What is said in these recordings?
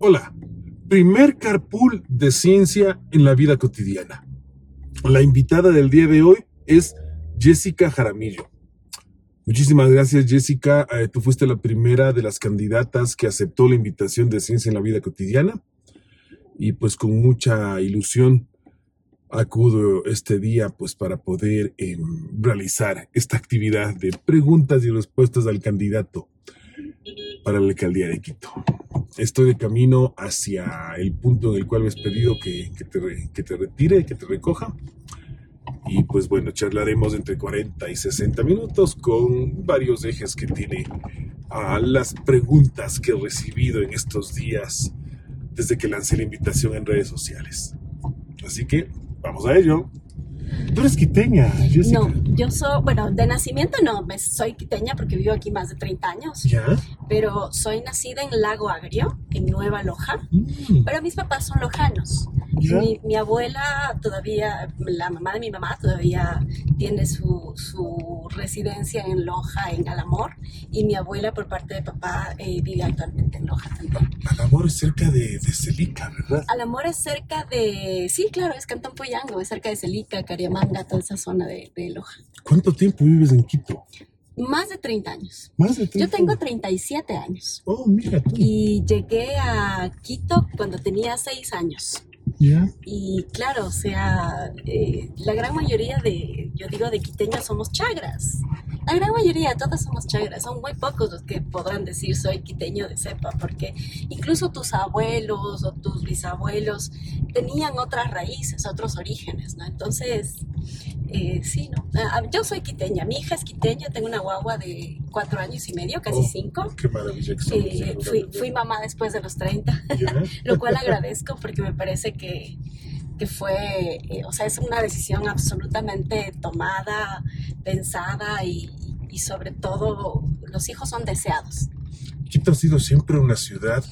Hola, primer carpool de ciencia en la vida cotidiana. La invitada del día de hoy es Jessica Jaramillo. Muchísimas gracias Jessica, eh, tú fuiste la primera de las candidatas que aceptó la invitación de ciencia en la vida cotidiana y pues con mucha ilusión acudo este día pues para poder em, realizar esta actividad de preguntas y respuestas al candidato para la alcaldía de Quito estoy de camino hacia el punto en el cual me has pedido que, te, que te retire, que te recoja. Y pues bueno, charlaremos entre 40 y 60 minutos con varios ejes que tiene a las preguntas que he recibido en estos días desde que lancé la invitación en redes sociales. Así que vamos a ello. Tú eres quiteña, Jessica. No, yo soy, bueno, de nacimiento no, soy quiteña porque vivo aquí más de 30 años. ¿Ya? Pero soy nacida en Lago Agrio, en Nueva Loja. Mm. Pero mis papás son lojanos. Mi, abuela todavía, la mamá de mi mamá todavía tiene su, su residencia en Loja, en Alamor, y mi abuela por parte de papá eh, vive actualmente en Loja también. Alamor es cerca de, de Celica, ¿verdad? Alamor es cerca de, sí, claro, es Cantón Poyango, es cerca de Celica, Cariamanga, toda esa zona de, de Loja. ¿Cuánto tiempo vives en Quito? Más de 30 años. Más de 30 Yo tengo 37 años. Oh, mira tú. Y llegué a Quito cuando tenía 6 años. Y claro, o sea, eh, la gran mayoría de, yo digo, de quiteños somos chagras. La gran mayoría, todas somos chagras. Son muy pocos los que podrán decir soy quiteño de cepa, porque incluso tus abuelos o tus bisabuelos tenían otras raíces, otros orígenes, ¿no? Entonces, eh, sí, ¿no? Ah, yo soy quiteña, mi hija es quiteña, tengo una guagua de cuatro años y medio, casi oh, cinco. Qué maravilla. Eh, fui, mamá después de los 30, lo cual agradezco porque me parece que, que fue, eh, o sea, es una decisión absolutamente tomada, pensada y, y sobre todo los hijos son deseados. Quito ha sido siempre una ciudad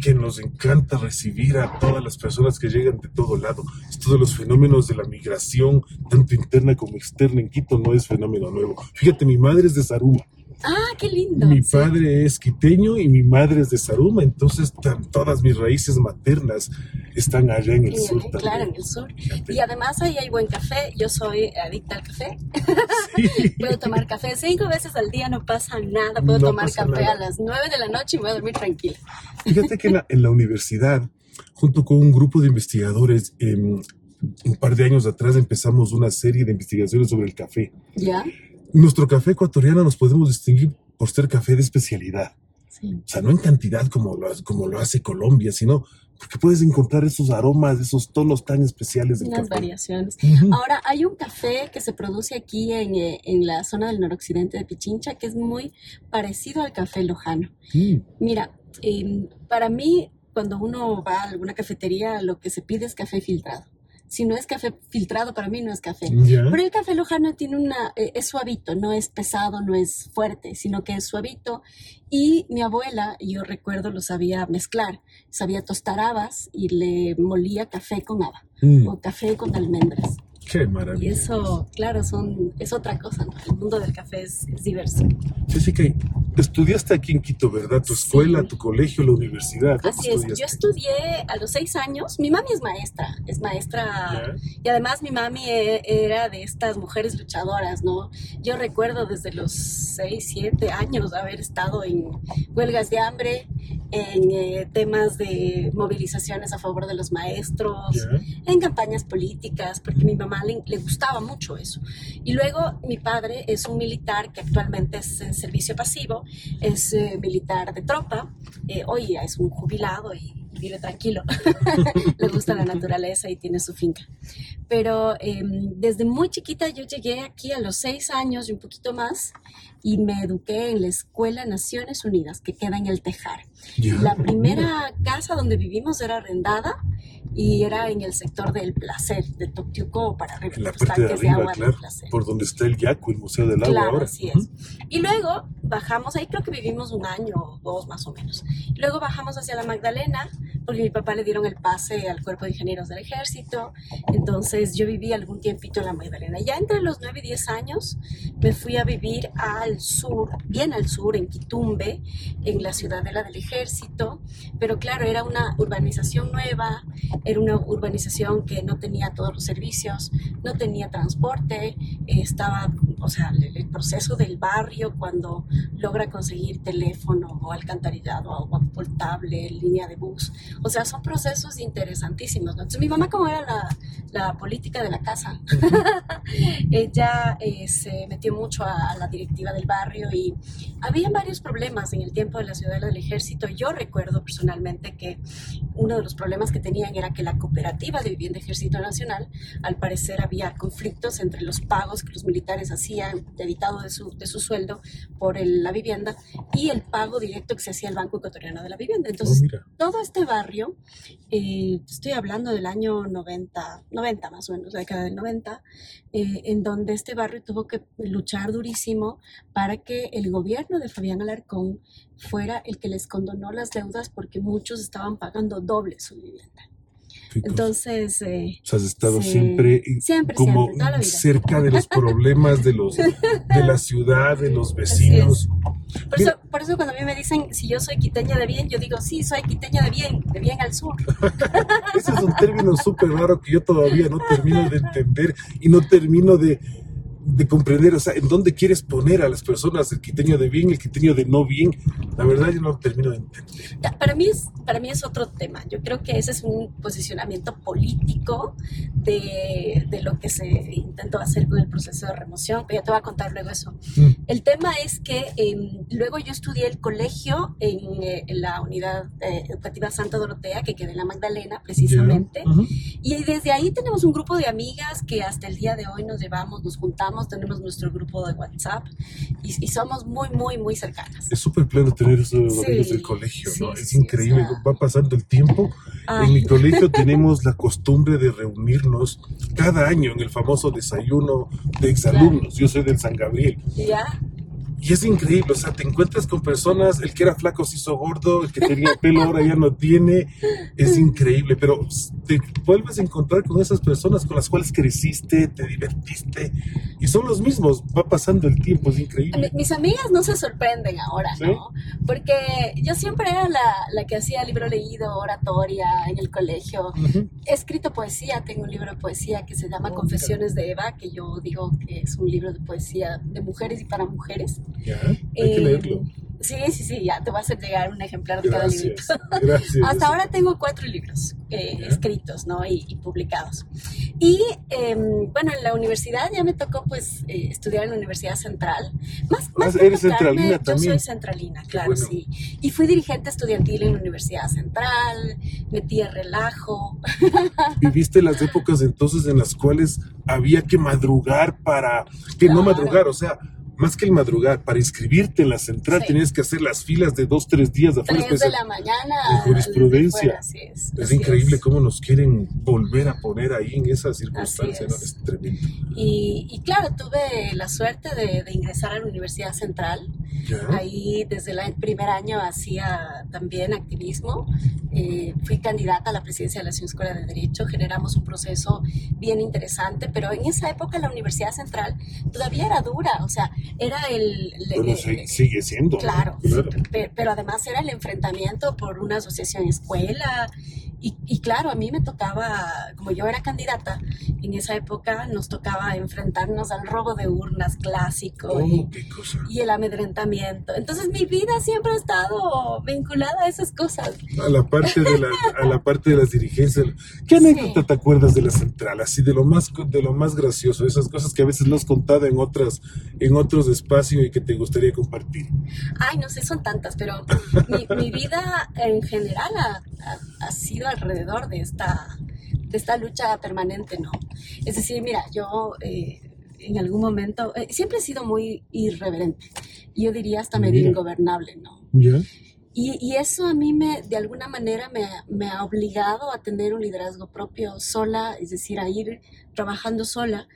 que nos encanta recibir a todas las personas que llegan de todo lado. Esto de los fenómenos de la migración, tanto interna como externa en Quito, no es fenómeno nuevo. Fíjate, mi madre es de Saruma. Ah, qué lindo. Mi padre es quiteño y mi madre es de Saruma, entonces todas mis raíces maternas están allá en el sur. Claro, en el sur. Y además ahí hay buen café. Yo soy adicta al café. Puedo tomar café cinco veces al día, no pasa nada. Puedo tomar café a las nueve de la noche y me voy a dormir tranquila. Fíjate que en la, universidad, junto con un grupo de investigadores, em, un par de años atrás empezamos una serie de investigaciones sobre el café. ¿Ya? Nuestro café ecuatoriano nos podemos distinguir por ser café de especialidad. O sea, no en cantidad como lo, como lo hace Colombia, sino porque puedes encontrar esos aromas, esos tonos tan especiales de Unas variaciones. Ahora, hay un café que se produce aquí en, eh, en, la zona del noroccidente de Pichincha que es muy parecido al café lojano. Mira, em, para mí, cuando uno va a alguna cafetería, lo que se pide es café filtrado si no es café filtrado, para mí no es café. Pero el café lojano tiene una, eh, es suavito, no es pesado, no es fuerte, sino que es suavito. Y mi abuela, yo recuerdo, lo sabía mezclar, sabía tostar habas y le molía café con haba mm. o café con almendras. Qué maravilla. Y eso, claro, son, es otra cosa, ¿no? El mundo del café es, es diverso. que estudiaste aquí en Quito, ¿verdad? Tu escuela, tu colegio, la universidad. Así es, yo estudié a los seis años. Mi mami es maestra, es maestra. Y además mi mami e, era de estas mujeres luchadoras, ¿no? Yo recuerdo desde los seis, siete años haber estado en huelgas de hambre, en eh, temas de movilizaciones a favor de los maestros, en campañas políticas, porque mi mamá le, gustaba mucho eso. Y luego mi padre es un militar que actualmente es en servicio pasivo, es eh, militar de tropa, eh, hoy es un jubilado y vive tranquilo, le gusta la naturaleza y tiene su finca. Pero em, desde muy chiquita yo llegué aquí a los seis años y un poquito más y me eduqué en la Escuela Naciones Unidas que queda en el Tejar. La primera casa donde vivimos era arrendada y era en el sector del placer, de Toctiuco para arriba, la parte de, arriba, claro, por donde está el Yacu, el Museo del Agua claro, ahora. así es. Y luego bajamos, ahí creo que vivimos un año o dos más o menos. Luego bajamos hacia la Magdalena, porque mi papá le dieron el pase al cuerpo de ingenieros del ejército, entonces yo viví algún tiempito en la Magdalena. Ya entre los 9 y 10 años me fui a vivir al sur, bien al sur, en Quitumbe, en la ciudadela del ejército, pero claro, era una urbanización nueva, era una urbanización que no tenía todos los servicios, no tenía transporte, estaba, o sea, el, proceso del barrio cuando logra conseguir teléfono o alcantarillado, agua potable, línea de bus, o sea, son procesos interesantísimos. Entonces, mi mamá, como era la, la política de la casa, ella eh, se metió mucho a, a, la directiva del barrio y había varios problemas en el tiempo de la ciudad del ejército. Yo recuerdo personalmente que uno de los problemas que tenían era que la cooperativa de vivienda Ejército Nacional, al parecer había conflictos entre los pagos que los militares hacían, debitado de su, de su sueldo por el, la vivienda, y el pago directo que se hacía al Banco Ecuatoriano de la Vivienda. Entonces, oh, todo este barrio, eh, estoy hablando del año 90, 90 más o menos, la década del 90, eh, en donde este barrio tuvo que luchar durísimo para que el gobierno de Fabián Alarcón fuera el que les condonó las deudas porque muchos estaban pagando doble su vivienda. Entonces... Eh, o sea, has estado siempre, como cerca de los problemas de, los, de la ciudad, de los vecinos. Por eso, por eso, cuando a mí me dicen si yo soy quiteña de bien, yo digo, sí, soy quiteña de bien, de bien al sur. Ese es un término súper raro que yo todavía no termino de entender y no termino de de comprender, o sea, en dónde quieres poner a las personas, el quiteño de bien, el quiteño de no bien, la verdad yo no termino de entender. Para mí es, para mí es otro tema, yo creo que ese es un posicionamiento político de, de lo que se intentó hacer con el proceso de remoción, pero ya te voy a contar luego eso. Mm. El tema es que em, luego yo estudié el colegio en, eh, la unidad eh, educativa Santa Dorotea, que queda en la Magdalena, precisamente, y desde ahí tenemos un grupo de amigas que hasta el día de hoy nos llevamos, nos juntamos, tenemos nuestro grupo de WhatsApp y, somos muy, muy, muy cercanas. Es súper pleno tener esos amigos del colegio, ¿no? es increíble, va pasando el tiempo. En mi colegio tenemos la costumbre de reunirnos cada año en el famoso desayuno de exalumnos. Yo soy del San Gabriel. ¿Ya? Y es increíble, o sea, te encuentras con personas, el que era flaco se hizo gordo, el que tenía pelo ahora ya no tiene, es increíble, pero te vuelves a encontrar con esas personas con las cuales creciste, te divertiste, y son los mismos, va pasando el tiempo, es increíble. Mis amigas no se sorprenden ahora, ¿no? Porque yo siempre era la, la, que hacía libro leído, oratoria en el colegio, he escrito poesía, tengo un libro de poesía que se llama oh, Confesiones de Eva, que yo digo que es un libro de poesía de mujeres y para mujeres. Ya, hay que leerlo. Sí, sí, sí, ya te voy a llegar un ejemplar de cada libro. Gracias. Hasta ahora tengo cuatro libros eh, escritos, ¿no? Y, publicados. Y em, bueno, en la universidad ya me tocó pues eh, estudiar en la Universidad Central. Más, más ah, eres centralina también. Yo soy centralina, claro, sí. Y fui dirigente estudiantil en la Universidad Central, metí a relajo. Viviste las épocas entonces en las cuales había que madrugar para, que no madrugar, o sea, más que el madrugar, para inscribirte en la central tenías que hacer las filas de dos, tres días de afuera. Tres de la mañana. De jurisprudencia. es, increíble cómo nos quieren volver a poner ahí en esa circunstancia, es. ¿no? tremendo. Y, claro, tuve la suerte de, ingresar a la Universidad Central. Ahí desde el primer año hacía también activismo. Eh, fui candidata a la presidencia de la Ciudad Escuela de Derecho. Generamos un proceso bien interesante, pero en esa época la Universidad Central todavía era dura. O sea, era el... sigue siendo. Claro, pero, además era el enfrentamiento por una asociación escuela y, claro, a mí me tocaba, como yo era candidata, en esa época nos tocaba enfrentarnos al robo de urnas clásico oh, y, el amedrentamiento. Entonces mi vida siempre ha estado vinculada a esas cosas. A la parte de, la, a la parte de las dirigencias. ¿Qué anécdota te acuerdas de la central? Así de lo más de lo más gracioso, esas cosas que a veces no has contado en otras en otros espacios y que te gustaría compartir. Ay, no sé, son tantas, pero mi, vida en general ha, ha sido alrededor de esta, de esta lucha permanente, ¿no? Es decir, mira, yo eh, en algún momento, eh, siempre he sido muy irreverente, yo diría hasta medio ingobernable, ¿no? Y, y, eso a mí me, de alguna manera me, me, ha obligado a tener un liderazgo propio sola, es decir, a ir trabajando sola,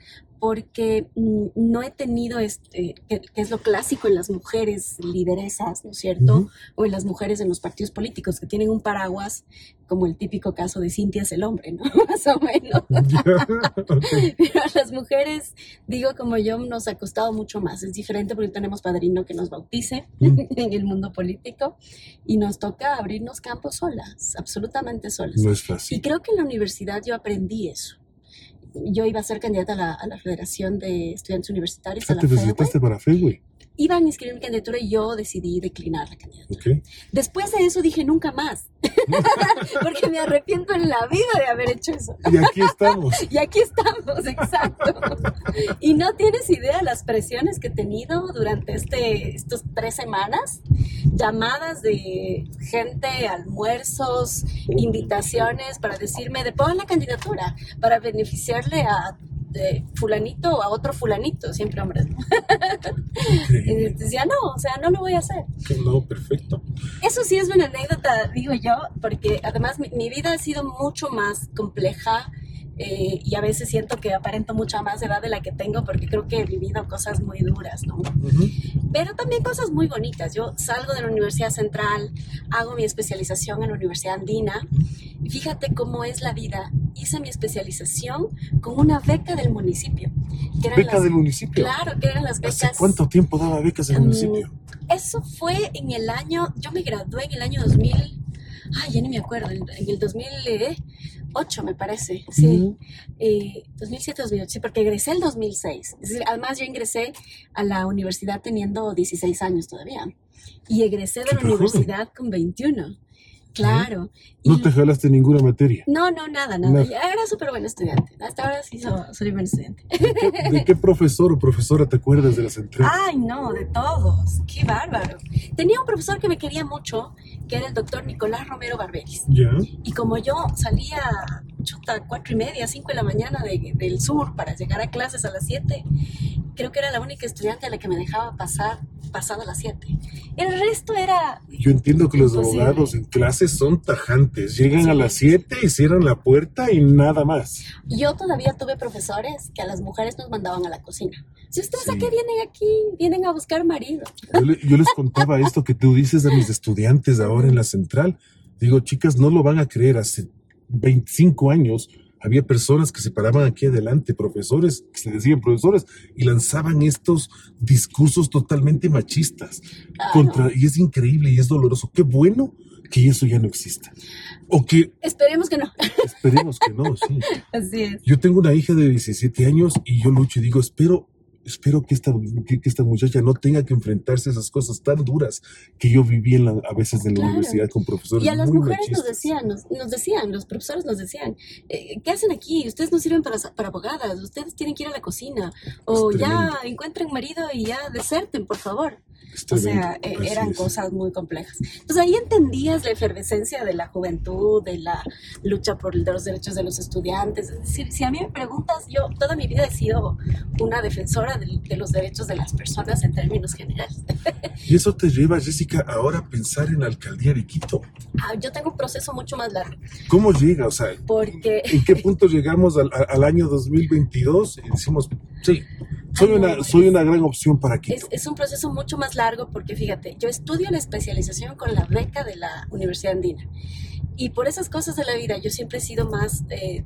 porque mm, no he tenido, este, que, es lo clásico en las mujeres lideresas, ¿no es cierto? O en las mujeres en los partidos políticos, que tienen un paraguas, como el típico caso de Cintia es el hombre, ¿no? Más o menos. Pero a las mujeres, digo como yo, nos ha costado mucho más. Es diferente porque tenemos padrino que nos bautice mm. en el mundo político y nos toca abrirnos campos solas, absolutamente solas. No es fácil. Y creo que en la universidad yo aprendí eso yo iba a ser candidata a la, a la Federación de Estudiantes Universitarios. Ah, ¿Te presentaste para FEWE? Iban a inscribir mi candidatura y yo decidí declinar la candidatura. Después de eso dije nunca más, porque me arrepiento en la vida de haber hecho eso. Y aquí estamos. y aquí estamos, exacto. y no tienes idea las presiones que he tenido durante este, estas tres semanas, llamadas de gente, almuerzos, invitaciones para decirme de la candidatura para beneficiarle a de fulanito a otro fulanito, siempre hombres. y decía, no, o sea, no lo voy a hacer. No, perfecto. Eso sí es una anécdota, digo yo, porque además mi, mi vida ha sido mucho más compleja eh, y a veces siento que aparento mucha más edad de la que tengo porque creo que he vivido cosas muy duras, ¿no? Pero también cosas muy bonitas. Yo salgo de la Universidad Central, hago mi especialización en la Universidad Andina y fíjate cómo es la vida. Hice mi especialización con una beca del municipio. ¿Beca del municipio? Claro, que eran las becas. ¿Cuánto tiempo daba becas el um, municipio? Eso fue en el año, yo me gradué en el año 2000, ay, ya ni me acuerdo, en, el 2000, 2008, me parece, sí. 2007, 2008, sí, porque egresé el 2006. Es decir, además yo ingresé a la universidad teniendo 16 años todavía. Y egresé de la universidad con 21. Claro. ¿No te jalaste ninguna materia? No, no, nada, nada. Era súper buen estudiante. Hasta ahora sí soy, buen estudiante. ¿De qué, profesor o profesora te acuerdas de la central? Ay, no, de todos. Qué bárbaro. Tenía un profesor que me quería mucho, que era el doctor Nicolás Romero Barberis. ¿Ya? Y como yo salía chuta, cuatro y media, cinco de la mañana del sur para llegar a clases a las siete, creo que era la única estudiante a la que me dejaba pasar pasado las 7. El resto era... Yo entiendo que los abogados en clases son tajantes, llegan a las 7 y cierran la puerta y nada más. Yo todavía tuve profesores que a las mujeres nos mandaban a la cocina. Si ustedes a qué vienen aquí, vienen a buscar marido. Yo, les contaba esto que tú dices a mis estudiantes ahora en la central. Digo, chicas, no lo van a creer, hace 25 años había personas que se paraban aquí adelante, profesores, que se decían profesores, y lanzaban estos discursos totalmente machistas. Contra, y es increíble y es doloroso. Qué bueno que eso ya no exista. O que... Esperemos que no. Esperemos que no, sí. Así es. Yo tengo una hija de 17 años y yo lucho y digo, espero espero que esta, que, esta muchacha no tenga que enfrentarse a esas cosas tan duras que yo viví en a veces en la universidad con profesores. Y a las mujeres nos decían, nos, decían, los profesores nos decían, eh, ¿qué hacen aquí? Ustedes no sirven para, para abogadas, ustedes tienen que ir a la cocina, o ya encuentren marido y ya deserten, por favor o sea, eh, eran cosas muy complejas. Entonces ahí entendías la efervescencia de la juventud, de la lucha por los derechos de los estudiantes. Es decir, si a mí me preguntas, yo toda mi vida he sido una defensora de, los derechos de las personas en términos generales. ¿Y eso te lleva, Jessica, ahora a pensar en la alcaldía de Quito? Ah, yo tengo un proceso mucho más largo. ¿Cómo llega? O sea, Porque... ¿en qué punto llegamos al, al año 2022 y decimos, sí, soy una, soy una gran opción para Quito. Es, es, un proceso mucho más largo porque fíjate, yo estudio la especialización con la beca de la Universidad Andina. Y por esas cosas de la vida yo siempre he sido más, eh,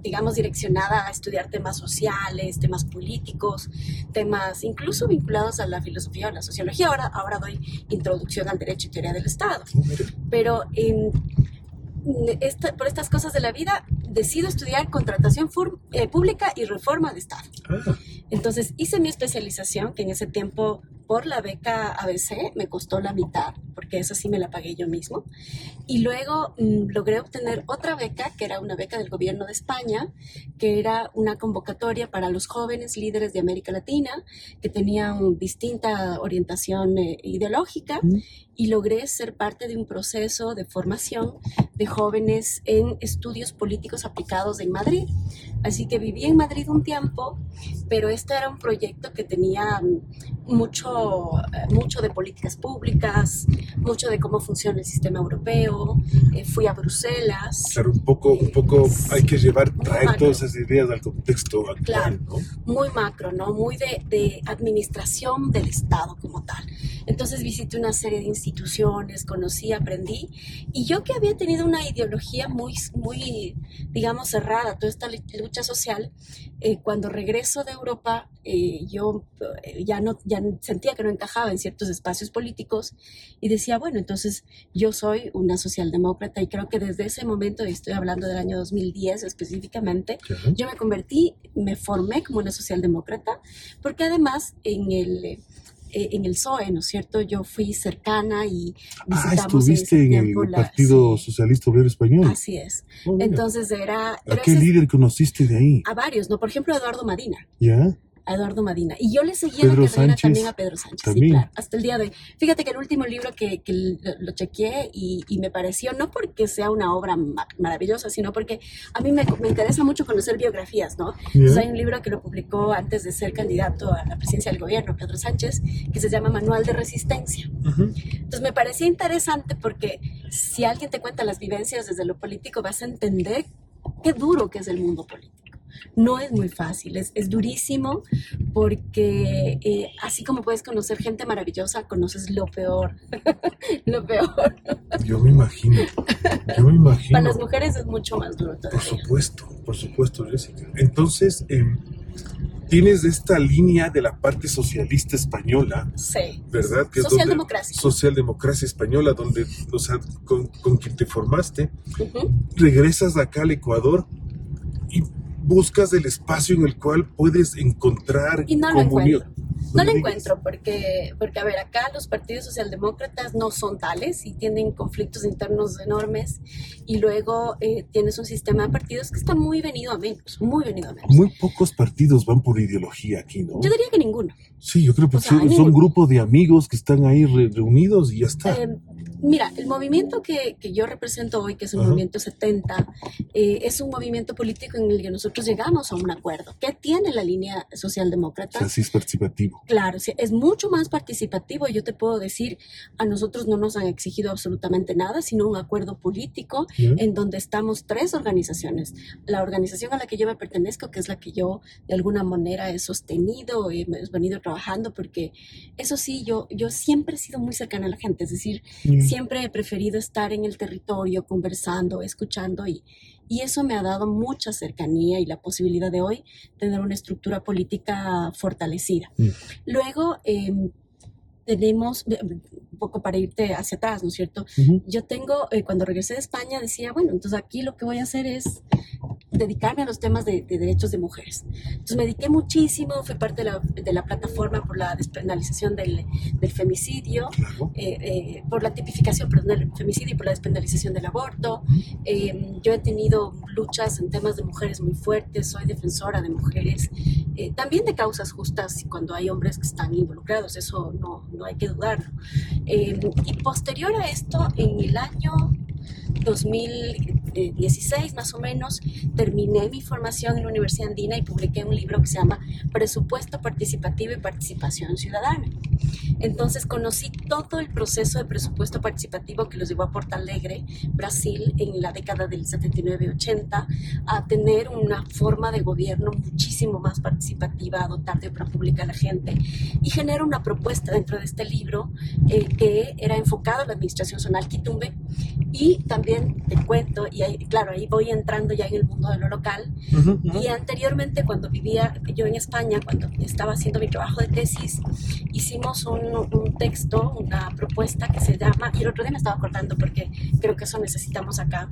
digamos, direccionada a estudiar temas sociales, temas políticos, temas incluso vinculados a la filosofía o la sociología. Ahora, ahora doy introducción al derecho y teoría del Estado. Pero en por estas cosas de la vida, decido estudiar contratación eh, pública y reforma de Estado. Ah. Entonces hice mi especialización, que en ese tiempo por la beca ABC me costó la mitad, porque esa sí me la pagué yo mismo. Y luego mm, logré obtener otra beca, que era una beca del gobierno de España, que era una convocatoria para los jóvenes líderes de América Latina, que tenían distinta orientación eh, ideológica. Y logré ser parte de un proceso de formación de jóvenes en estudios políticos aplicados en Madrid. Así que viví en Madrid un tiempo, pero este era un proyecto que tenía mucho, mucho de políticas públicas, mucho de cómo funciona el sistema europeo, eh, fui a Bruselas. Claro, un poco, un poco hay que llevar, traer todas esas ideas al contexto actual, claro, ¿no? Muy macro, ¿no? Muy de, de, administración del Estado como tal. Entonces visité una serie de instituciones, conocí, aprendí, y yo que había tenido una ideología muy, muy digamos, cerrada, toda esta lucha social, eh, cuando regreso de Europa, eh, yo eh, ya, no, ya sentía que no encajaba en ciertos espacios políticos y decía, bueno, entonces yo soy una socialdemócrata y creo que desde ese momento, y estoy hablando del año 2010 específicamente, yo me convertí, me formé como una socialdemócrata, porque además en el eh, en el PSOE, ¿no es cierto? Yo fui cercana y ah, visitamos ah, estuviste en, el Partido Socialista Obrero Español. Así es. Oh, Entonces era... ¿A qué líder conociste de ahí? A varios, ¿no? Por ejemplo, Eduardo Marina. ¿Ya? A Eduardo Madina. Y yo le seguía la carrera también a Pedro Sánchez. Sí, claro, hasta el día de hoy. Fíjate que el último libro que, que lo, chequeé y, y, me pareció, no porque sea una obra maravillosa, sino porque a mí me, me interesa mucho conocer biografías, ¿no? hay un libro que lo publicó antes de ser candidato a la presidencia del gobierno, Pedro Sánchez, que se llama Manual de Resistencia. Entonces me parecía interesante porque si alguien te cuenta las vivencias desde lo político, vas a entender qué duro que es el mundo político. No es muy fácil, es, es durísimo porque eh, así como puedes conocer gente maravillosa, conoces lo peor, lo peor. Yo me imagino, yo me imagino. Para las mujeres es mucho más duro todavía. Por supuesto, por supuesto, Jessica. Entonces, em, tienes esta línea de la parte socialista española, sí. ¿verdad? Que socialdemocracia. socialdemocracia española, donde, o sea, con, con quien te formaste, regresas acá al Ecuador y buscas el espacio en el cual puedes encontrar y no comunión. No lo encuentro porque, porque, a ver, acá los partidos socialdemócratas no son tales y tienen conflictos internos enormes y luego eh, tienes un sistema de partidos que está muy venido a menos, muy venido a menos. Muy pocos partidos van por ideología aquí, ¿no? Yo diría que ninguno. Sí, yo creo que son, un grupo de amigos que están ahí reunidos y ya está. Eh, mira, el movimiento que, que, yo represento hoy, que es el movimiento 70, eh, es un movimiento político en el que nosotros llegamos a un acuerdo. ¿Qué tiene la línea socialdemócrata? O es participativo. Claro, es mucho más participativo. Yo te puedo decir, a nosotros no nos han exigido absolutamente nada, sino un acuerdo político en donde estamos tres organizaciones. La organización a la que yo me pertenezco, que es la que yo de alguna manera he sostenido, y he venido trabajando, porque eso sí, yo, yo siempre he sido muy cercana a la gente, es decir, siempre he preferido estar en el territorio, conversando, escuchando y, y eso me ha dado mucha cercanía y la posibilidad de hoy tener una estructura política fortalecida. Mm. Luego, em, tenemos, un poco para irte hacia atrás, ¿no es cierto? Yo tengo, eh, cuando regresé de España, decía, bueno, entonces aquí lo que voy a hacer es dedicarme a los temas de, derechos de mujeres. Entonces me dediqué muchísimo, fui parte de la, de la plataforma por la despenalización del, del femicidio, eh, eh, por la tipificación perdón, del femicidio y por la despenalización del aborto. Eh, yo he tenido luchas en temas de mujeres muy fuertes, soy defensora de mujeres, también de causas justas cuando hay hombres que están involucrados, eso no, no hay que dudarlo. Y posterior a esto, en el año 2016 más o menos, terminé mi formación en la Universidad Andina y publiqué un libro que se llama Presupuesto Participativo y Participación Ciudadana. Entonces conocí todo el proceso de presupuesto participativo que los llevó a Porto Alegre, Brasil, en la década del 79-80, a tener una forma de gobierno muchísimo más participativa, a dotar de obra pública a la gente y genera una propuesta dentro de este libro eh, que era enfocado a la administración zonal Quitumbe y también te cuento, y ahí, claro, ahí voy entrando ya en el mundo de lo local. Y anteriormente, cuando vivía yo en España, cuando estaba haciendo mi trabajo de tesis, hicimos un, un, texto, una propuesta que se llama, y el otro día me estaba acordando porque creo que eso necesitamos acá,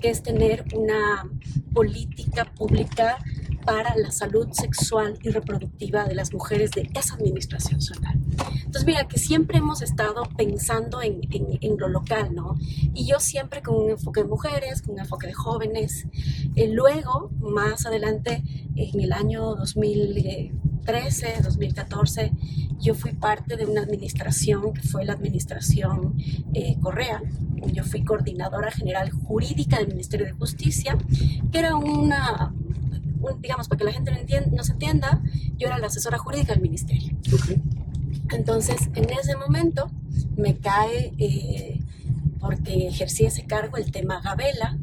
que es tener una política pública para la salud sexual y reproductiva de las mujeres de esa administración zonal. Entonces, mira, que siempre hemos estado pensando en, en, lo local, ¿no? Y yo siempre con un enfoque de mujeres, con un enfoque de jóvenes. Eh, luego, más adelante, en el año 2013, 2014, yo fui parte de una administración que fue la administración eh, Correa. Yo fui coordinadora general jurídica del Ministerio de Justicia, que era una digamos, para que la gente no entienda, nos entienda, yo era la asesora jurídica del ministerio. Entonces, en ese momento, me cae eh, porque ejercí ese cargo el tema Gabela,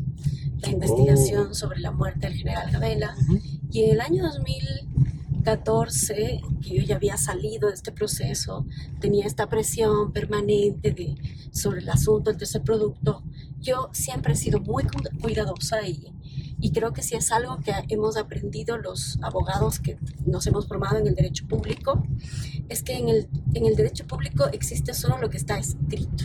la investigación Oh. sobre la muerte del general Gabela. Y en el año 2014, que yo ya había salido de este proceso, tenía esta presión permanente de, sobre el asunto del tercer producto, yo siempre he sido muy cu- cuidadosa y, y creo que si es algo que hemos aprendido los abogados que nos hemos formado en el derecho público, es que en el, en el derecho público existe solo lo que está escrito.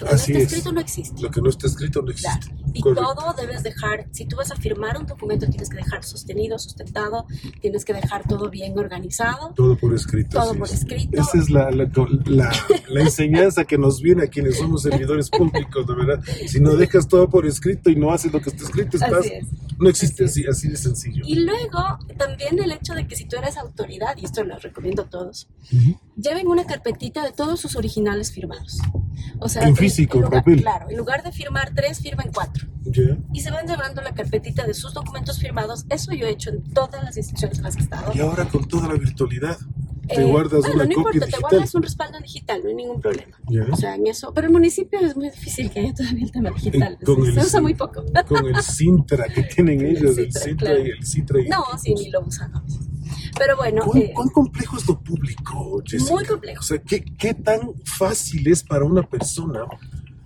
Lo que Así no es. está escrito no existe. Lo que no está escrito no existe. Claro. Y Correcto. todo debes dejar, si tú vas a firmar un documento, tienes que dejar sostenido, sustentado, tienes que dejar todo bien organizado, Todo por escrito. todo por es. escrito. Esa es la, la, la- la enseñanza que nos viene a quienes somos servidores públicos, de verdad. Si no dejas todo por escrito y no haces lo que está escrito, estás, es. no existe Así así, así de sencillo. Y luego también el hecho de que si tú eres autoridad, y esto lo recomiendo a todos, Ujú. Lleven una carpetita de todos sus originales firmados. O sea, En físico, en lugar, papel. Claro, en lugar de firmar tres, firmen cuatro. Ya. Y se van llevando la carpetita de sus documentos firmados. Eso yo he hecho en todas las instituciones en las que he estado. Y ahora con toda la virtualidad, te Eh, guardas bueno, una no copia importa, te digital. guardas un respaldo digital, no hay ningún problema. Ya. O sea, en eso. Pero el municipio es muy difícil que haya todavía el tema digital. Eh, con se, el- se usa muy poco. Con el Sintra que tienen el ellos, el Sintra, Sintra claro. y el Sintra. y- No, sí, ni lo usan. no. Pero bueno, ¿Cuán, eh, cuán complejo es lo público, Jessica? muy complejo. O sea, ¿qué, ¿qué tan fácil es para una persona,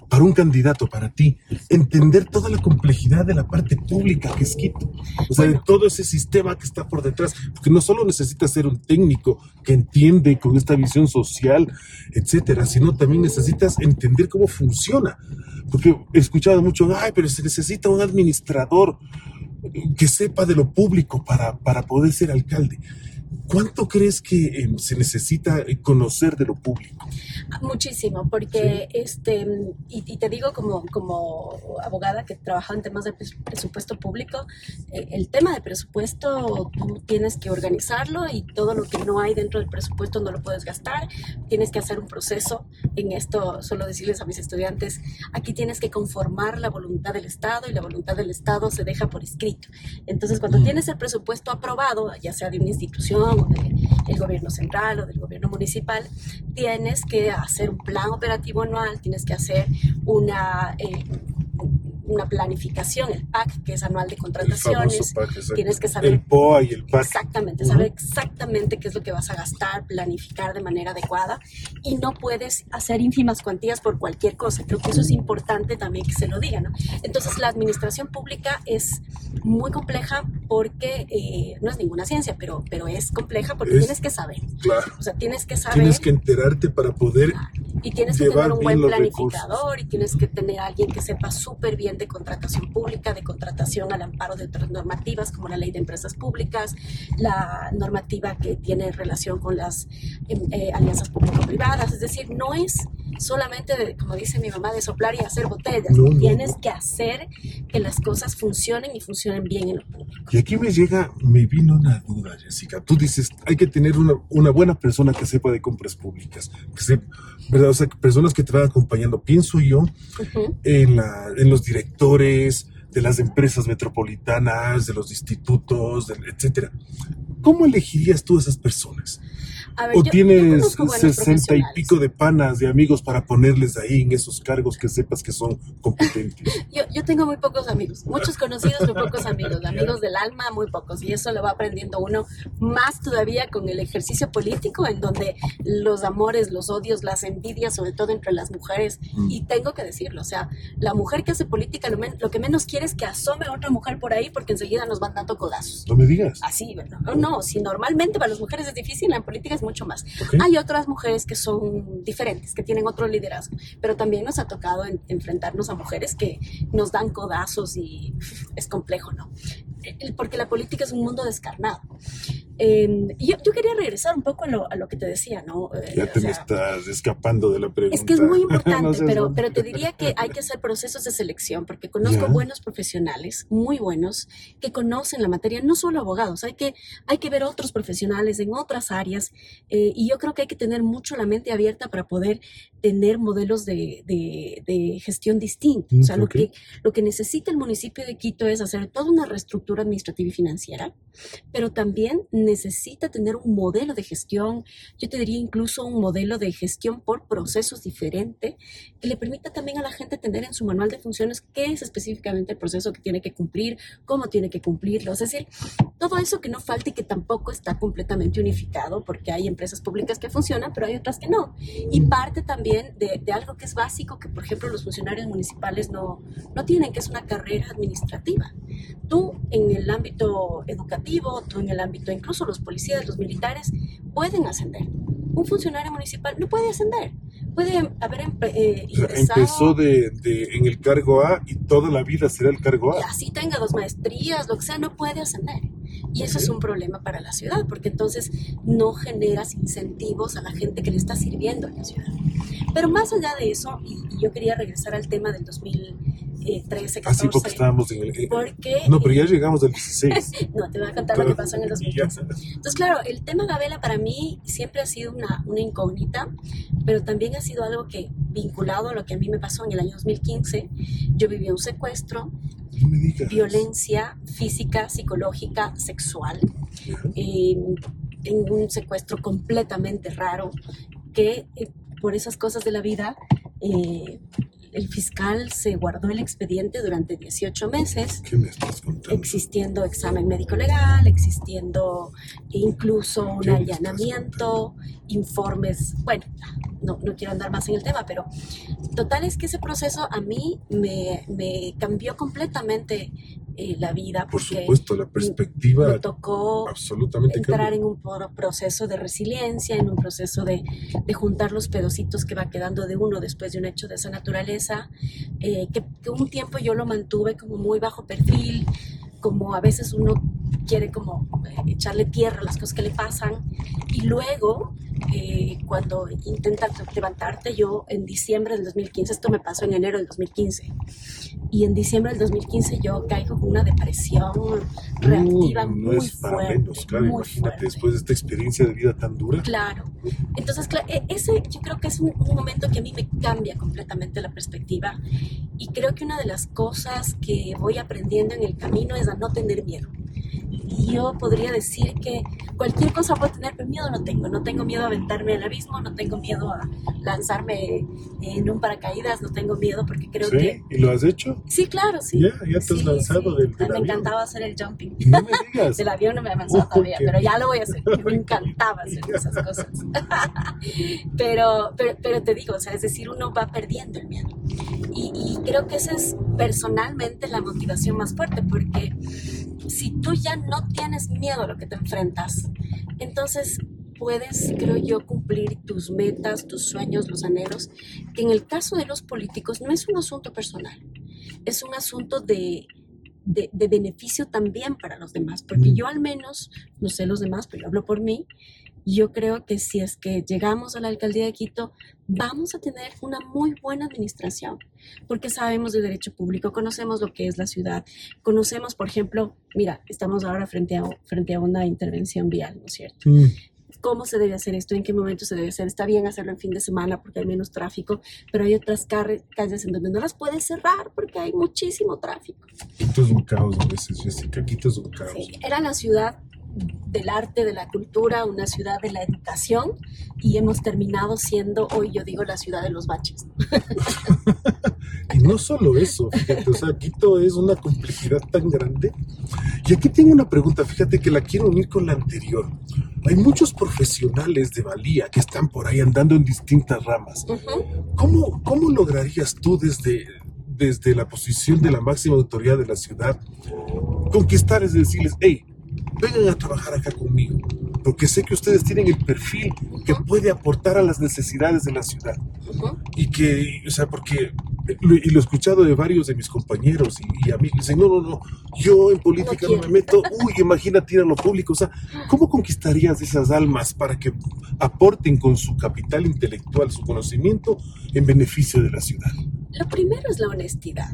para un candidato, para ti, entender toda la complejidad de la parte pública que es Quito? O sea, de Bueno. todo ese sistema que está por detrás. Porque no solo necesitas ser un técnico que entiende con esta visión social, etcétera, sino también necesitas entender cómo funciona. Porque he escuchado mucho, ay, pero se necesita un administrador que sepa de lo público para, para poder ser alcalde. ¿Cuánto crees que eh, se necesita eh, conocer de lo público? Muchísimo, porque este, y, y te digo como, como abogada que trabaja en temas de pres- presupuesto público, eh, el tema de presupuesto tú tienes que organizarlo y todo lo que no hay dentro del presupuesto no lo puedes gastar, tienes que hacer un proceso en esto, solo decirles a mis estudiantes, aquí tienes que conformar la voluntad del Estado y la voluntad del Estado se deja por escrito. Entonces, cuando Mm. tienes el presupuesto aprobado, ya sea de una institución o del gobierno central o del gobierno municipal, tienes que hacer un plan operativo anual, tienes que hacer una, eh, una planificación, el PAC, que es anual de El contrataciones. PAC, exacto. Tienes que saber El POA y el PAC. Exactamente, Ujú. saber exactamente qué es lo que vas a gastar, planificar de manera adecuada y no puedes hacer ínfimas cuantías por cualquier cosa. Creo que eso es importante también que se lo digan. ¿no? Entonces, la administración pública es muy compleja porque eh, no es ninguna ciencia, pero, pero es compleja porque Es- tienes que saber. Claro. O sea, tienes que saber Tienes que enterarte para poder y tienes que tener un buen planificador y tienes que tener a alguien que sepa súper bien de contratación pública, de contratación al amparo de otras normativas como la ley de empresas públicas, la normativa que tiene relación con las em, eh, alianzas público-privadas. Es decir, no es solamente, de, como dice mi mamá, de soplar y hacer botellas. No, no, tienes no. que hacer que las cosas funcionen y funcionen bien en lo público. Y aquí me llega, me vino una duda, Jessica. Tú dices, hay que tener una, una buena persona que sepa de compras públicas, que ¿verdad? O sea, personas que te van acompañando. Pienso yo Ujú. en, la, en los directores de las empresas metropolitanas, de los institutos, etcétera. ¿Cómo elegirías tú a esas personas? A ver, ¿O yo- tienes sesenta y pico de panas, de amigos para ponerles ahí en esos cargos que sepas que son competentes? Yo, yo tengo muy pocos amigos, muchos conocidos, muy pocos amigos, amigos del alma, muy pocos, y eso lo va aprendiendo uno más todavía con el ejercicio político, en donde los amores, los odios, las envidias, sobre todo entre las mujeres, Mm. y tengo que decirlo, o sea, la mujer que hace política lo, men- lo que menos quiere es que asome otra mujer por ahí, porque enseguida nos van dando codazos. No me digas. Así, ¿verdad? No, no, si normalmente para las mujeres es difícil, en política es mucho más. Hay otras mujeres que son diferentes, que tienen otro liderazgo, pero también nos ha tocado en- enfrentarnos a mujeres que nos dan codazos y es complejo, ¿no? Porque la política es un mundo descarnado. Eh, y yo, yo quería regresar un poco a lo, a lo que te decía, ¿no? Eh, Ya te me estás escapando de la pregunta. es que es muy No importante, pero, pero te diría que hay que hacer procesos de selección, porque conozco Ya. buenos profesionales, muy buenos, que conocen la materia, no solo abogados, hay que, hay que ver otros profesionales en otras áreas, eh, y yo creo que hay que tener mucho la mente abierta para poder tener modelos de, de- de gestión distintos. O sea, Mm, lo, ok. que, lo que necesita el municipio de Quito es hacer toda una reestructura administrativa y financiera, pero también necesita tener un modelo de gestión, yo te diría incluso un modelo de gestión por procesos diferente, que le permita también a la gente tener en su manual de funciones qué es específicamente el proceso que tiene que cumplir, cómo tiene que cumplirlo. Es decir, todo eso que no falta y que tampoco está completamente unificado, porque hay empresas públicas que funcionan, pero hay otras que no. Y parte también de, de algo que es básico, que por ejemplo los funcionarios municipales no, no tienen, que es una carrera administrativa. Tú en el ámbito educativo, tú en el ámbito, incluso los policías, los militares, pueden ascender. Un funcionario municipal no puede ascender. Puede haber eh, Empezó de, de, en el cargo A y toda la vida será el cargo A. Y así tenga dos maestrías, lo que sea, no puede ascender. Y eso es un problema para la ciudad, porque entonces no generas incentivos a la gente que le está sirviendo en la ciudad. Pero más allá de eso, y, yo quería regresar al tema del 2013, 14. Así porque estábamos en el... Porque, no, pero ya llegamos al 16. no, te voy a contar lo que pasó en el 2015. Entonces, claro, el tema Gabela para mí siempre ha sido una, una incógnita, pero también ha sido algo que, vinculado a lo que a mí me pasó en el año 2015, yo viví un secuestro, violencia física, psicológica, sexual, eh, en un secuestro completamente raro que eh, por esas cosas de la vida eh, el fiscal se guardó el expediente durante 18 meses. ¿Qué me estás contando? Existiendo examen médico legal, existiendo incluso un allanamiento, informes. Bueno, no, no, quiero andar más en el tema, pero total es que ese proceso a mí me, me cambió completamente eh, la vida. Por supuesto, la perspectiva. Me tocó absolutamente entrar en un proceso de resiliencia, en un proceso de, de, juntar los pedocitos que va quedando de uno después de un hecho de esa naturaleza, eh, que, que un tiempo yo lo mantuve como muy bajo perfil, como a veces uno quiere como eh, echarle tierra a las cosas que le pasan y luego eh, cuando intentas levantarte, yo en diciembre del 2015, esto me pasó en enero del 2015, y en diciembre del 2015 yo caigo con una depresión reactiva no muy es para fuerte. menos, claro, muy imagínate fuerte. después de esta experiencia de vida tan dura. Claro. Entonces, e- ese yo creo que es un, un momento que a mí me cambia completamente la perspectiva y creo que una de las cosas que voy aprendiendo en el camino es a no tener miedo. Y yo podría decir que cualquier cosa puedo tener, pero miedo no tengo. No tengo miedo a aventarme al abismo, no tengo miedo a lanzarme en un paracaídas, no tengo miedo porque creo ¿Sí? que... ¿Y lo has hecho? Sí, claro, sí. Ya, ya te has Sí, lanzado sí. del, del Me avión. encantaba hacer el jumping. No me digas. Del avión no me he avanzado Oh, todavía, pero ya lo voy a hacer. Me encantaba hacer esas cosas. pero, pero, pero te digo, o sea, es decir, uno va perdiendo el miedo. Y, y creo que esa es personalmente la motivación más fuerte, porque si tú ya no tienes miedo a lo que te enfrentas, entonces puedes, creo yo, cumplir tus metas, tus sueños, los anhelos, que en el caso de los políticos no es un asunto personal, es un asunto de, de, de beneficio también para los demás, porque Mm. yo al menos, no sé los demás, pero yo hablo por mí, yo creo que si es que llegamos a la alcaldía de Quito, vamos a tener una muy buena administración, porque sabemos de derecho público, conocemos lo que es la ciudad, conocemos, por ejemplo, mira, estamos ahora frente a, frente a una intervención vial, ¿no es cierto? Mm, cómo se debe hacer esto, en qué momento se debe hacer. Está bien hacerlo en fin de semana porque hay menos tráfico, pero hay otras calles en donde no las puedes cerrar porque hay muchísimo tráfico. Quito es un caos a veces, Jessica. Quito es un caos. Sí, era la ciudad del arte, de la cultura, una ciudad de la educación y hemos terminado siendo, hoy yo digo, la ciudad de los baches. Y no solo eso, fíjate, o sea, Quito es una complejidad tan grande. Y aquí tengo una pregunta, fíjate que la quiero unir con la anterior. Hay muchos profesionales de valía que están por ahí andando en distintas ramas. Ujú. ¿Cómo, cómo lograrías tú desde, desde la posición de la máxima autoridad de la ciudad conquistar, es decirles, hey, vengan a trabajar acá conmigo? Porque sé que ustedes tienen el perfil que puede aportar a las necesidades de la ciudad y que, o sea, porque, y lo he escuchado de varios de mis compañeros y, y amigos, dicen, no, no, no, yo en política no, quiero. me meto, uy, imagínate ir a lo público, o sea, ¿cómo conquistarías esas almas para que aporten con su capital intelectual, su conocimiento, en beneficio de la ciudad? Lo primero es la honestidad.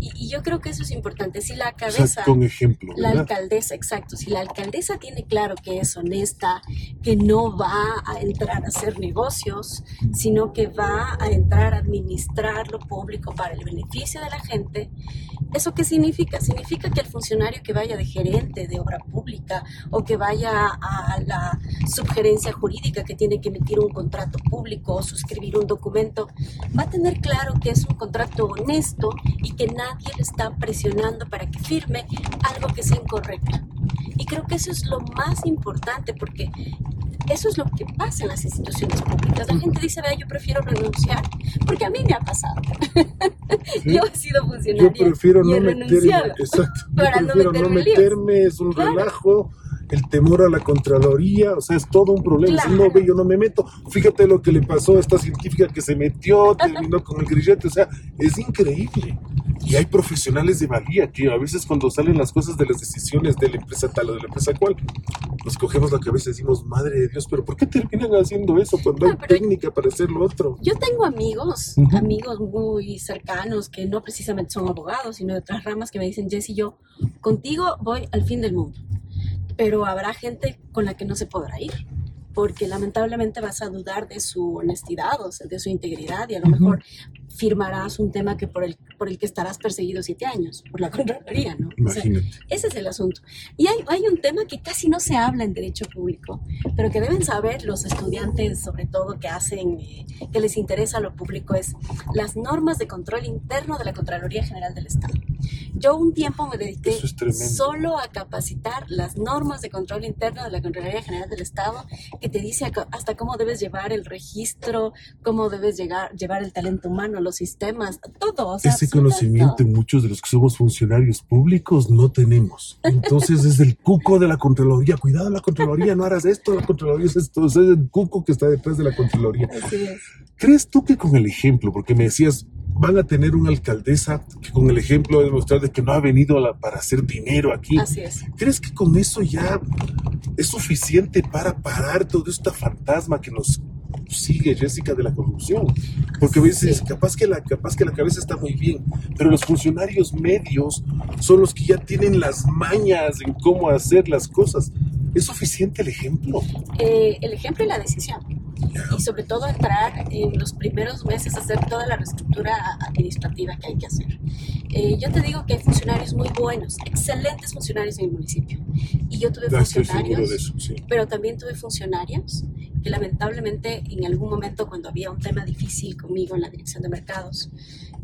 Y, y yo creo que eso es importante. Si la O cabeza... sea, con ejemplo, La ¿verdad? alcaldesa, exacto. Si la alcaldesa tiene claro que es honesta, que no va a entrar a hacer negocios, sino que va a entrar a administrar lo público para el beneficio de la gente, ¿eso qué significa? Significa que el funcionario que vaya de gerente de obra pública o que vaya a la subgerencia jurídica que tiene que emitir un contrato público o suscribir un documento, va a tener claro que es un contrato honesto y que nadie le está presionando para que firme algo que sea incorrecto. Y creo que eso es lo más importante porque eso es lo que pasa en las instituciones públicas. La gente dice, vea, yo prefiero renunciar, porque a mí me ha pasado. yo he sido funcionaria. Yo prefiero no meterme, exacto. Yo prefiero no meterme, es un relajo el temor a la Contraloría, o sea, es todo un problema. Si no ve, yo no me meto. Fíjate lo que le pasó a esta científica que se metió, terminó con el grillete, o sea, es increíble. Y hay profesionales de valía que a veces cuando salen las cosas de las decisiones de la empresa tal o de la empresa cual, nos cogemos la cabeza y decimos, madre de Dios, pero ¿por qué terminan haciendo eso cuando hay técnica para hacer lo otro? Yo tengo amigos, amigos muy cercanos que no precisamente son abogados, sino de otras ramas que me dicen, Jessy, yo contigo voy al fin del mundo pero habrá gente con la que no se podrá ir, porque lamentablemente vas a dudar de su honestidad o de su integridad y a lo mejor firmarás un tema que por el, por el que estarás perseguido siete años, por la Contraloría, ¿no? ese es el asunto. Y hay, hay un tema que casi no se habla en derecho público, pero que deben saber los estudiantes, sobre todo que hacen, eh, que les interesa lo público, es las normas de control interno de la Contraloría General del Estado. Yo un tiempo me dediqué solo a capacitar las normas de control interno de la Contraloría General del Estado, que te dice hasta cómo debes llevar el registro, cómo debes llegar, llevar el talento humano, los sistemas, todo. Ese conocimiento muchos de los que somos funcionarios públicos no tenemos. Entonces es el cuco de la Contraloría. Cuidado la Contraloría, no harás esto, la Contraloría es esto. es el cuco que está detrás de la Contraloría. ¿Crees tú que con el ejemplo, porque me decías, van a tener una alcaldesa que con el ejemplo de demostrar de que no ha venido para hacer dinero aquí. Así es. ¿Crees que con eso ya es suficiente para parar todo este fantasma que nos sigue Jessica de la corrupción. Porque a veces capaz que la capaz que la cabeza está muy bien, pero los funcionarios medios son los que ya tienen las mañas en cómo hacer las cosas. ¿Es suficiente el ejemplo? Eh, el ejemplo y la decisión. Y sobre todo entrar en los primeros meses a hacer toda la reestructura administrativa que hay que hacer. Eh, yo te digo que hay funcionarios muy buenos, excelentes funcionarios en el municipio. Y yo tuve funcionarios, eso, sí. pero también tuve funcionarios que lamentablemente en algún momento cuando había un tema difícil conmigo en la dirección de mercados,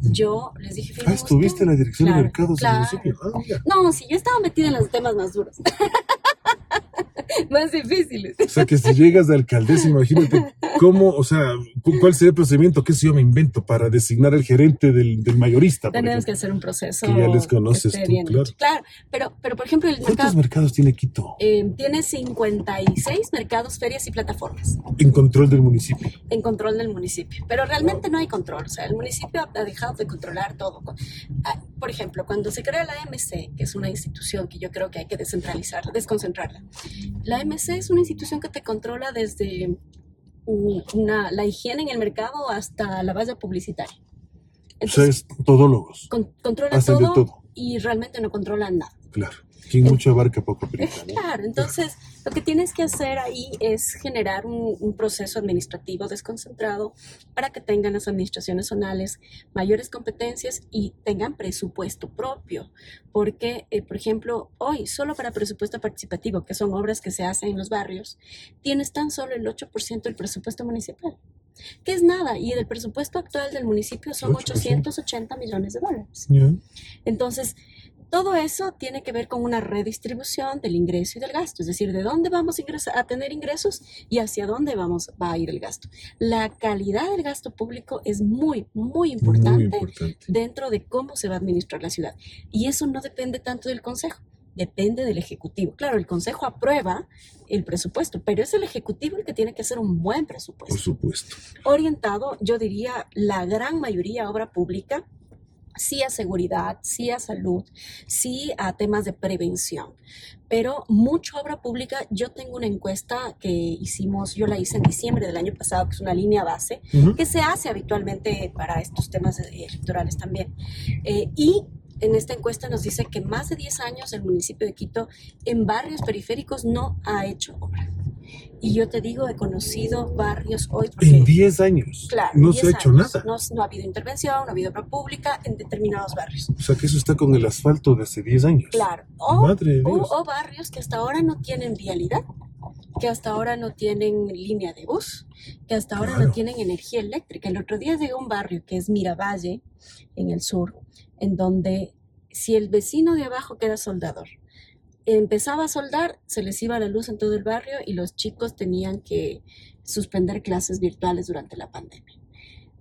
yo les dije... Ah, ¿estuviste en la dirección de mercados claro. municipio? Ah, no, sí, yo estaba metida en los temas más duros. más difíciles. O sea, que si llegas de alcaldesa, imagínate cómo, o sea, cuál sería el procedimiento que si yo me invento para designar al gerente del, del mayorista. Tenemos que hacer un proceso. Que ya les conoces tú, claro. Claro, pero, pero por ejemplo, el ¿Cuántos mercados tiene Quito? Eh, tiene 56 mercados, ferias y plataformas. En control del municipio. En control del municipio. Pero realmente no hay control. O sea, el municipio ha dejado de controlar todo. Ah, por ejemplo, cuando se crea la AMC, que es una institución que yo creo que hay que descentralizarla, desconcentrarla. La AMC es una institución que te controla desde una, la higiene en el mercado hasta la base publicitaria. Entonces, o sea, es todólogos. controla todo, y realmente no controla nada. Claro. Quien mucho abarca poco aprieta. Claro, entonces lo que tienes que hacer ahí es generar un, proceso administrativo desconcentrado para que tengan las administraciones zonales mayores competencias y tengan presupuesto propio. Porque, eh, por ejemplo, hoy solo para presupuesto participativo, que son obras que se hacen en los barrios, tienes tan solo el 8% del presupuesto municipal que es nada, y el presupuesto actual del municipio son 880 millones de dólares. Entonces, todo eso tiene que ver con una redistribución del ingreso y del gasto, es decir, de dónde vamos a, tener ingresos y hacia dónde vamos va a ir el gasto. La calidad del gasto público es muy, muy importante, dentro de cómo se va a administrar la ciudad. Y eso no depende tanto del Consejo, depende del Ejecutivo. Claro, el Consejo aprueba el presupuesto, pero es el Ejecutivo el que tiene que hacer un buen presupuesto. Por supuesto. Orientado, yo diría, la gran mayoría a obra pública sí a seguridad, sí a salud, sí a temas de prevención. Pero mucha obra pública, yo tengo una encuesta que hicimos, yo la hice en diciembre del año pasado, que es una línea base, que se hace habitualmente para estos temas electorales también. Eh, y en esta encuesta nos dice que más de 10 años el municipio de Quito en barrios periféricos no ha hecho obra. Y yo te digo, he conocido barrios hoy. En 10 años. Claro. No se ha hecho nada. No, no, ha habido intervención, no ha habido obra pública en determinados barrios. O sea que eso está con el asfalto de hace 10 años. Claro. O, Madre Dios. o barrios que hasta ahora no tienen vialidad que hasta ahora no tienen línea de bus, que hasta ahora no tienen energía eléctrica. El otro día llegué a un barrio que es Miravalle, en el sur, en donde si el vecino de abajo, que era soldador, empezaba a soldar, se les iba la luz en todo el barrio y los chicos tenían que suspender clases virtuales durante la pandemia.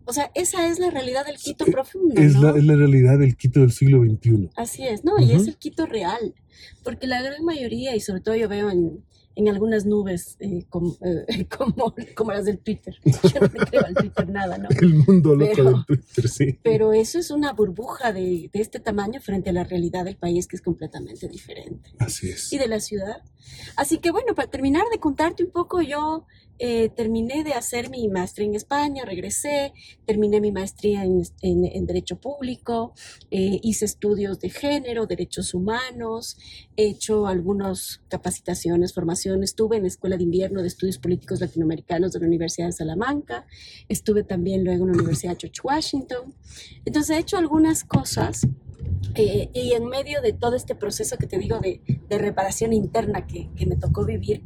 O sea, esa es la realidad del Quito profundo. Es, la, es la realidad del Quito del siglo XXI. Así es, ¿no? Y es el Quito real. Porque la gran mayoría, y sobre todo yo veo en, en algunas nubes eh, como, eh, como, como, las del Twitter. Yo no creo al Twitter nada, ¿no? El mundo loco pero, del Twitter, sí. Pero eso es una burbuja de, de, este tamaño frente a la realidad del país que es completamente diferente. Así es. Y de la ciudad. Así que bueno, para terminar de contarte un poco, yo eh, terminé de hacer mi maestría en España, regresé, terminé mi maestría en, en, Derecho Público, eh, hice estudios de género, derechos humanos, he hecho algunas capacitaciones, formaciones, estuve en la Escuela de Invierno de Estudios Políticos Latinoamericanos de la Universidad de Salamanca, estuve también luego en la Universidad de George Washington. Entonces he hecho algunas cosas eh, y en medio de todo este proceso que te digo de, de reparación interna que, que, me tocó vivir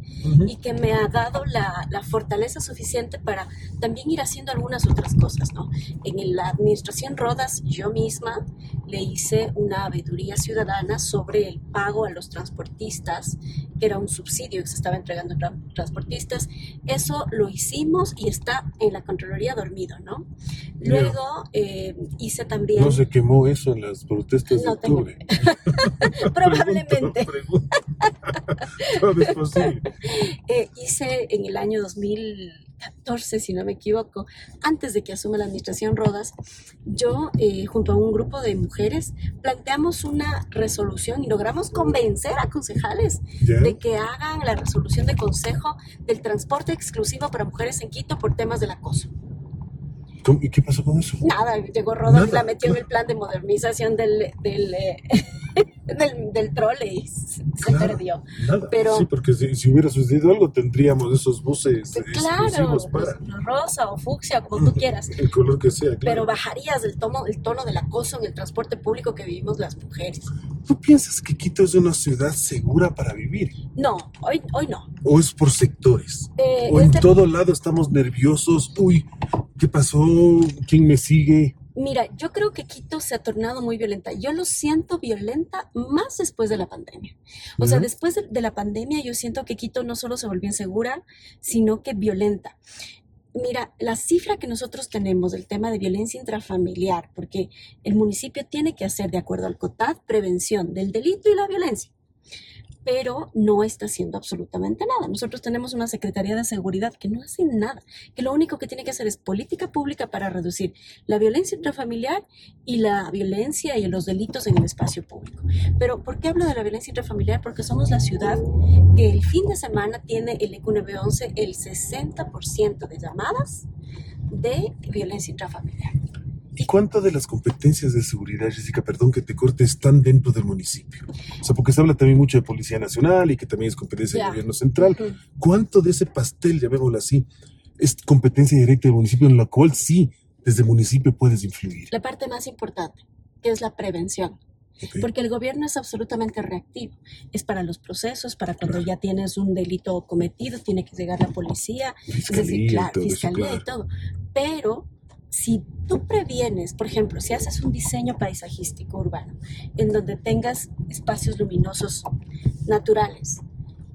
y que me ha dado la, la, fortaleza suficiente para también ir haciendo algunas otras cosas, ¿no? En la administración Rodas yo misma le hice una abeduría ciudadana sobre el pago a los transportistas, que era un subsidio que se estaba entregando a transportistas. Eso lo hicimos y está en la Contraloría dormido, ¿no? Luego eh, hice también... No se quemó eso en las protestas no tengo... Probablemente. Todo es posible. Eh, hice en el año 2014, si no me equivoco, antes de que asuma la administración Rodas, yo eh, junto a un grupo de mujeres planteamos una resolución y logramos convencer a concejales de que hagan la resolución de consejo del transporte exclusivo para mujeres en Quito por temas del acoso. ¿Y qué pasó con eso? Nada, llegó Rodolfo y la metió en el plan de modernización del, del, eh, del, del trole se perdió. Nada. Pero, sí, porque si, si, hubiera sucedido algo tendríamos esos buses claro, exclusivos para... rosa o fucsia, como tú quieras. El color que sea, claro. Pero bajarías el tono, el tono del acoso en el transporte público que vivimos las mujeres. ¿Tú piensas que Quito es una ciudad segura para vivir? No, hoy, hoy no. ¿O es por sectores? Eh, ¿O en de... todo lado estamos nerviosos? Uy, ¿qué pasó? ¿Quién me sigue? Mira, yo creo que Quito se ha tornado muy violenta. Yo lo siento violenta más después de la pandemia. O sea, después de, de, la pandemia yo siento que Quito no solo se volvió insegura, sino que violenta. Mira, la cifra que nosotros tenemos del tema de violencia intrafamiliar, porque el municipio tiene que hacer, de acuerdo al COTAD, prevención del delito y la violencia pero no está haciendo absolutamente nada. Nosotros tenemos una Secretaría de Seguridad que no hace nada, que lo único que tiene que hacer es política pública para reducir la violencia intrafamiliar y la violencia y los delitos en el espacio público. Pero ¿por qué hablo de la violencia intrafamiliar? Porque somos la ciudad que el fin de semana tiene el EQ 911 el 60% de llamadas de violencia intrafamiliar. ¿Y cuántas de las competencias de seguridad, Jessica, perdón que te corte, están dentro del municipio? O sea, porque se habla también mucho de Policía Nacional y que también es competencia yeah. del gobierno central. Uh -huh. ¿Cuánto de ese pastel, llamémoslo así, es competencia directa del municipio en la cual sí, desde el municipio puedes influir? La parte más importante, que es la prevención. Okay. Porque el gobierno es absolutamente reactivo. Es para los procesos, para cuando claro. ya tienes un delito cometido, tiene que llegar la policía, fiscalía, es decir, claro, todo fiscalía eso, y todo. Pero si tú previenes, por ejemplo, si haces un diseño paisajístico urbano en donde tengas espacios luminosos naturales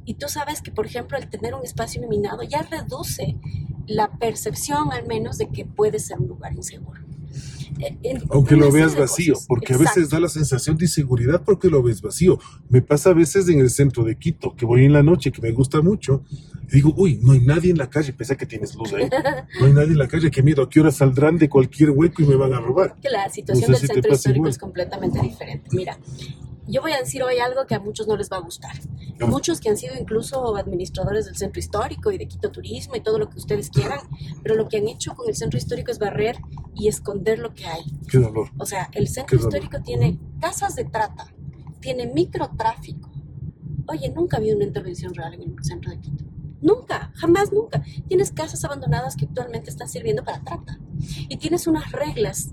y tú sabes que, por ejemplo, el tener un espacio iluminado ya reduce la percepción al menos de que puede ser un lugar inseguro. Aunque lo veas vacío, porque Exacto. a veces da la sensación de inseguridad porque lo ves vacío. Me pasa a veces en el centro de Quito, que voy en la noche, que me gusta mucho, y digo, uy, no hay nadie en la calle, pese a que tienes luz ahí. No hay nadie en la calle, qué miedo, a qué hora saldrán de cualquier hueco y me van a robar. Que la situación no sé del si centro histórico igual. es completamente diferente. Mira, yo voy a decir hoy algo que a muchos no les va a gustar. No. Muchos que han sido incluso administradores del centro histórico y de Quito Turismo y todo lo que ustedes quieran, pero lo que han hecho con el centro histórico es barrer y esconder lo que hay. Qué dolor. O sea, el centro histórico tiene casas de trata, tiene microtráfico. Oye, nunca había una intervención real en el centro de Quito. Nunca, jamás, nunca. Tienes casas abandonadas que actualmente están sirviendo para trata. Y tienes unas reglas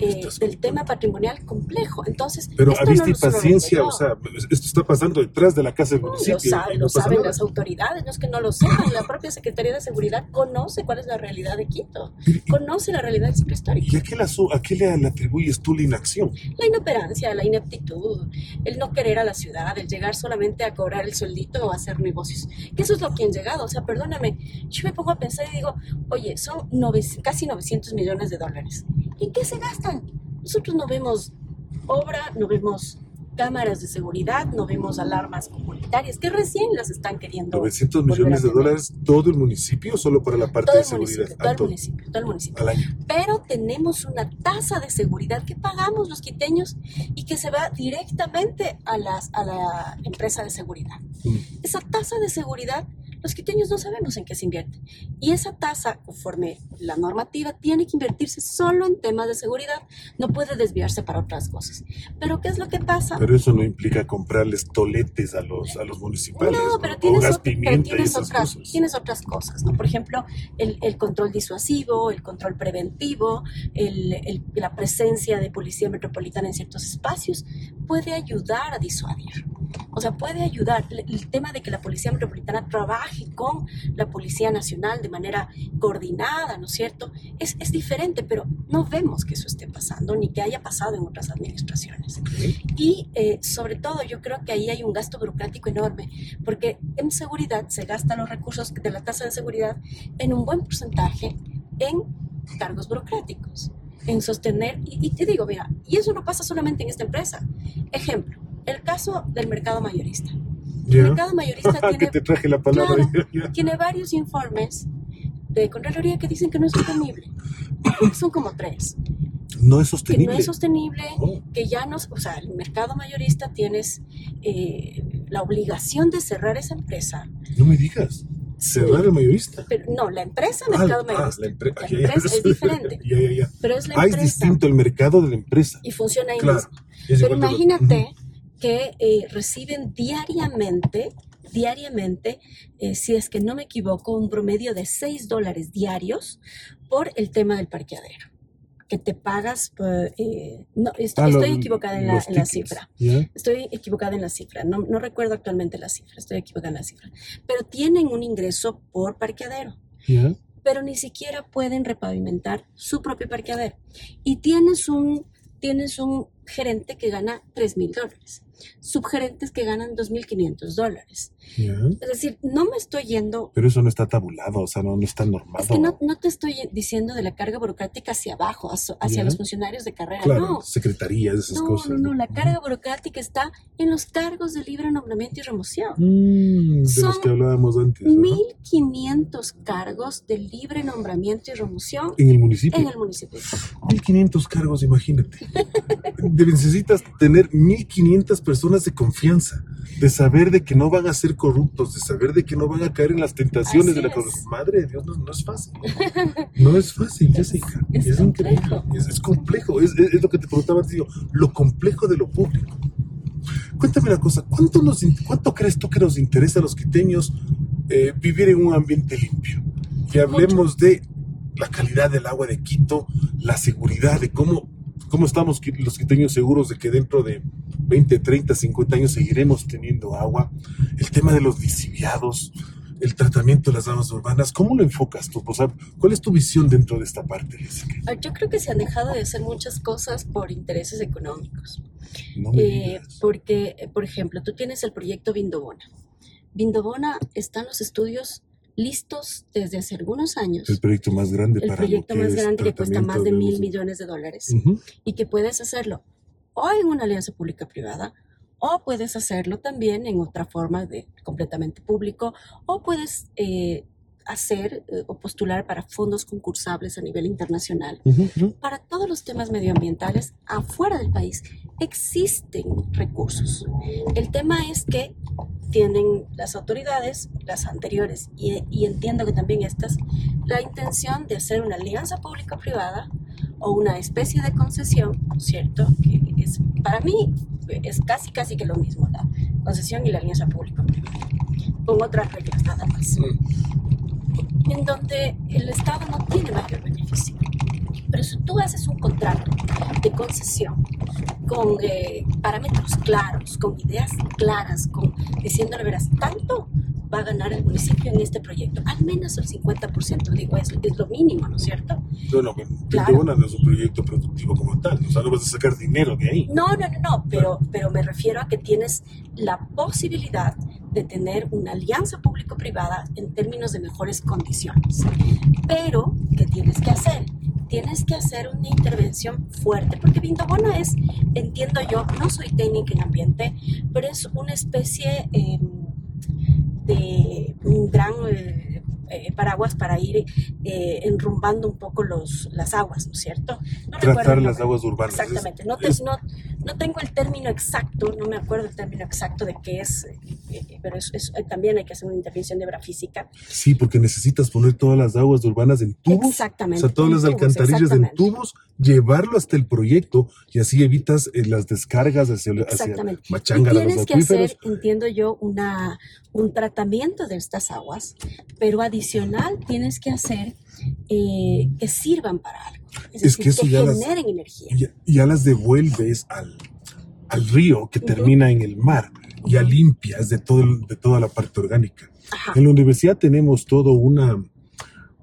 eh, del tema patrimonial complejo. Entonces, pero vista y paciencia, o sea, esto está pasando detrás de la casa del municipio. Lo, saben, lo saben las autoridades, no es que no lo sepan. La propia Secretaría de Seguridad conoce cuál es la realidad de Quito, conoce la realidad del ciclo histórico. ¿Y a qué, a qué le, atribuyes tú la inacción? La inoperancia, la ineptitud, el no querer a la ciudad, el llegar solamente a cobrar el sueldito o a hacer negocios. Que eso es lo que han llegado. O sea, perdóname, yo me pongo a pensar y digo, oye, son casi 900 millones de dólares. ¿En qué se gastan? Nosotros no vemos obra, no vemos cámaras de seguridad, no vemos alarmas comunitarias, que recién las están queriendo. 900 millones de dólares todo el municipio, solo para la parte de seguridad. todo, el municipio, todo el municipio. Pero tenemos una tasa de seguridad que pagamos los quiteños y que se va directamente a, las, a la empresa de seguridad. Mm. Esa tasa de seguridad los quiteños no sabemos en qué se invierte. Y esa tasa, conforme la normativa, tiene que invertirse solo en temas de seguridad. No puede desviarse para otras cosas. Pero ¿qué es lo que pasa? Pero eso no implica comprarles toletes a los, a los municipales. No, pero tienes, otras, tienes otras cosas. ¿no? Por ejemplo, el, el control disuasivo, el control preventivo, el, la presencia de policía metropolitana en ciertos espacios puede ayudar a disuadir. O sea, puede ayudar el tema de que la Policía Metropolitana trabaje con la Policía Nacional de manera coordinada, ¿no es cierto? Es, es diferente, pero no vemos que eso esté pasando ni que haya pasado en otras administraciones. Y eh, sobre todo yo creo que ahí hay un gasto burocrático enorme, porque en seguridad se gastan los recursos de la tasa de seguridad en un buen porcentaje en cargos burocráticos en sostener, y, y, te digo, mira, y eso no pasa solamente en esta empresa. Ejemplo, el caso del mercado mayorista. El mercado mayorista tiene, varios informes de Contraloría que dicen que no es sostenible. Son como tres. No es sostenible. Que no es sostenible, oh. que ya no, o sea, el mercado mayorista tienes eh, la obligación de cerrar esa empresa. No me digas. Cerrar el mayorista. Pero, no, la empresa ah, mercado ah, mayorista. la, empresa es diferente. Pero es la ah, es distinto el mercado de la empresa. Y funciona ahí mismo. Pero imagínate que eh, reciben diariamente, diariamente, eh, si es que no me equivoco, un promedio de 6 dólares diarios por el tema del parqueadero. Que te pagas, eh, no, ah, estoy, equivocada en la, cifra. Estoy equivocada en la cifra. No, no, recuerdo actualmente la cifra, estoy equivocada en la cifra. Pero tienen un ingreso por parqueadero. Pero ni siquiera pueden repavimentar su propio parqueadero. Y tienes un, tienes un gerente que gana 3 mil dólares subgerentes que ganan 2.500 dólares. Es decir, no me estoy yendo... Pero eso no está tabulado, o sea, no, está normado. Es que no, te estoy diciendo de la carga burocrática hacia abajo, hacia los funcionarios de carrera, claro, no. secretarías, esas cosas. No, no, la carga burocrática está en los cargos de libre nombramiento y remoción. Mm, de los que hablábamos antes. 1.500 cargos de libre nombramiento y remoción. ¿En el municipio? En el municipio. 1.500 cargos, imagínate. Necesitas tener 1.500 personas de confianza, de saber de que no van a ser corruptos, de saber de que no van a caer en las tentaciones de la corrupción. Madre de Dios, no, es fácil. No es fácil, Jessica. Es, es increíble. Es, complejo. Es, lo que te preguntaba antes, lo complejo de lo público. Cuéntame una cosa, ¿cuánto, nos, ¿cuánto crees tú que nos interesa a los quiteños eh, vivir en un ambiente limpio? Que hablemos de la calidad del agua de Quito, la seguridad, de cómo, cómo estamos los quiteños seguros de que dentro de 20, 30, 50 años seguiremos teniendo agua. El tema de los lisiviados, el tratamiento de las aguas urbanas, ¿cómo lo enfocas tú? ¿Cuál es tu visión dentro de esta parte, ah, Yo creo que se han dejado de hacer muchas cosas por intereses económicos. Eh, porque, por ejemplo, tú tienes el proyecto Vindobona. Vindobona están los estudios listos desde hace algunos años. El proyecto más grande el proyecto más grande que cuesta más de mil millones de dólares. Y que puedes hacerlo o en una alianza pública-privada, o puedes hacerlo también en otra forma de completamente público, o puedes eh, hacer eh, o postular para fondos concursables a nivel internacional. Para todos los temas medioambientales afuera del país existen recursos. El tema es que tienen las autoridades, las anteriores, y, y entiendo que también estas, la intención de hacer una alianza pública-privada o una especie de concesión, ¿cierto? Que es, para mí es casi, casi que lo mismo, la concesión y la alianza pública-privada. con otras reglas nada más. En donde el Estado no tiene mayor beneficio. Pero si tú haces un contrato de concesión con eh, parámetros claros, con ideas claras, con diciéndole, verás, tanto va a ganar el municipio en este proyecto, al menos el 50%, digo, es, es lo mínimo, ¿no es cierto? No, no, claro. no es un proyecto productivo como tal, o sea, no vas a sacar dinero de ahí. No, no, no, no, pero, pero me refiero a que tienes la posibilidad de tener una alianza público-privada en términos de mejores condiciones. Pero, ¿qué tienes que hacer? Tienes que hacer una intervención fuerte, porque Vindobona es, entiendo yo, no soy técnica en ambiente, pero es una especie... Eh, de un gran eh, eh, paraguas para ir eh, enrumbando un poco los, las aguas, ¿no es cierto? No Tratar las aguas urbanas. Exactamente. No, no, no, tengo el término exacto, no me acuerdo el término exacto de qué es, pero también hay que hacer una intervención de física. Sí, porque necesitas poner todas las aguas urbanas en tubos. Exactamente. O sea, todas las alcantarillas en tubos, llevarlo hasta el proyecto y así evitas las descargas hacia, hacia Machanga, y tienes que hacer, entiendo yo, una, un tratamiento de estas aguas, pero adicional tienes que hacer eh, que sirvan para algo. Es, que, eso ya generen energía. Ya, las devuelves al, al río que termina en el mar, ya limpias de, todo, de toda la parte orgánica. En la universidad tenemos todo una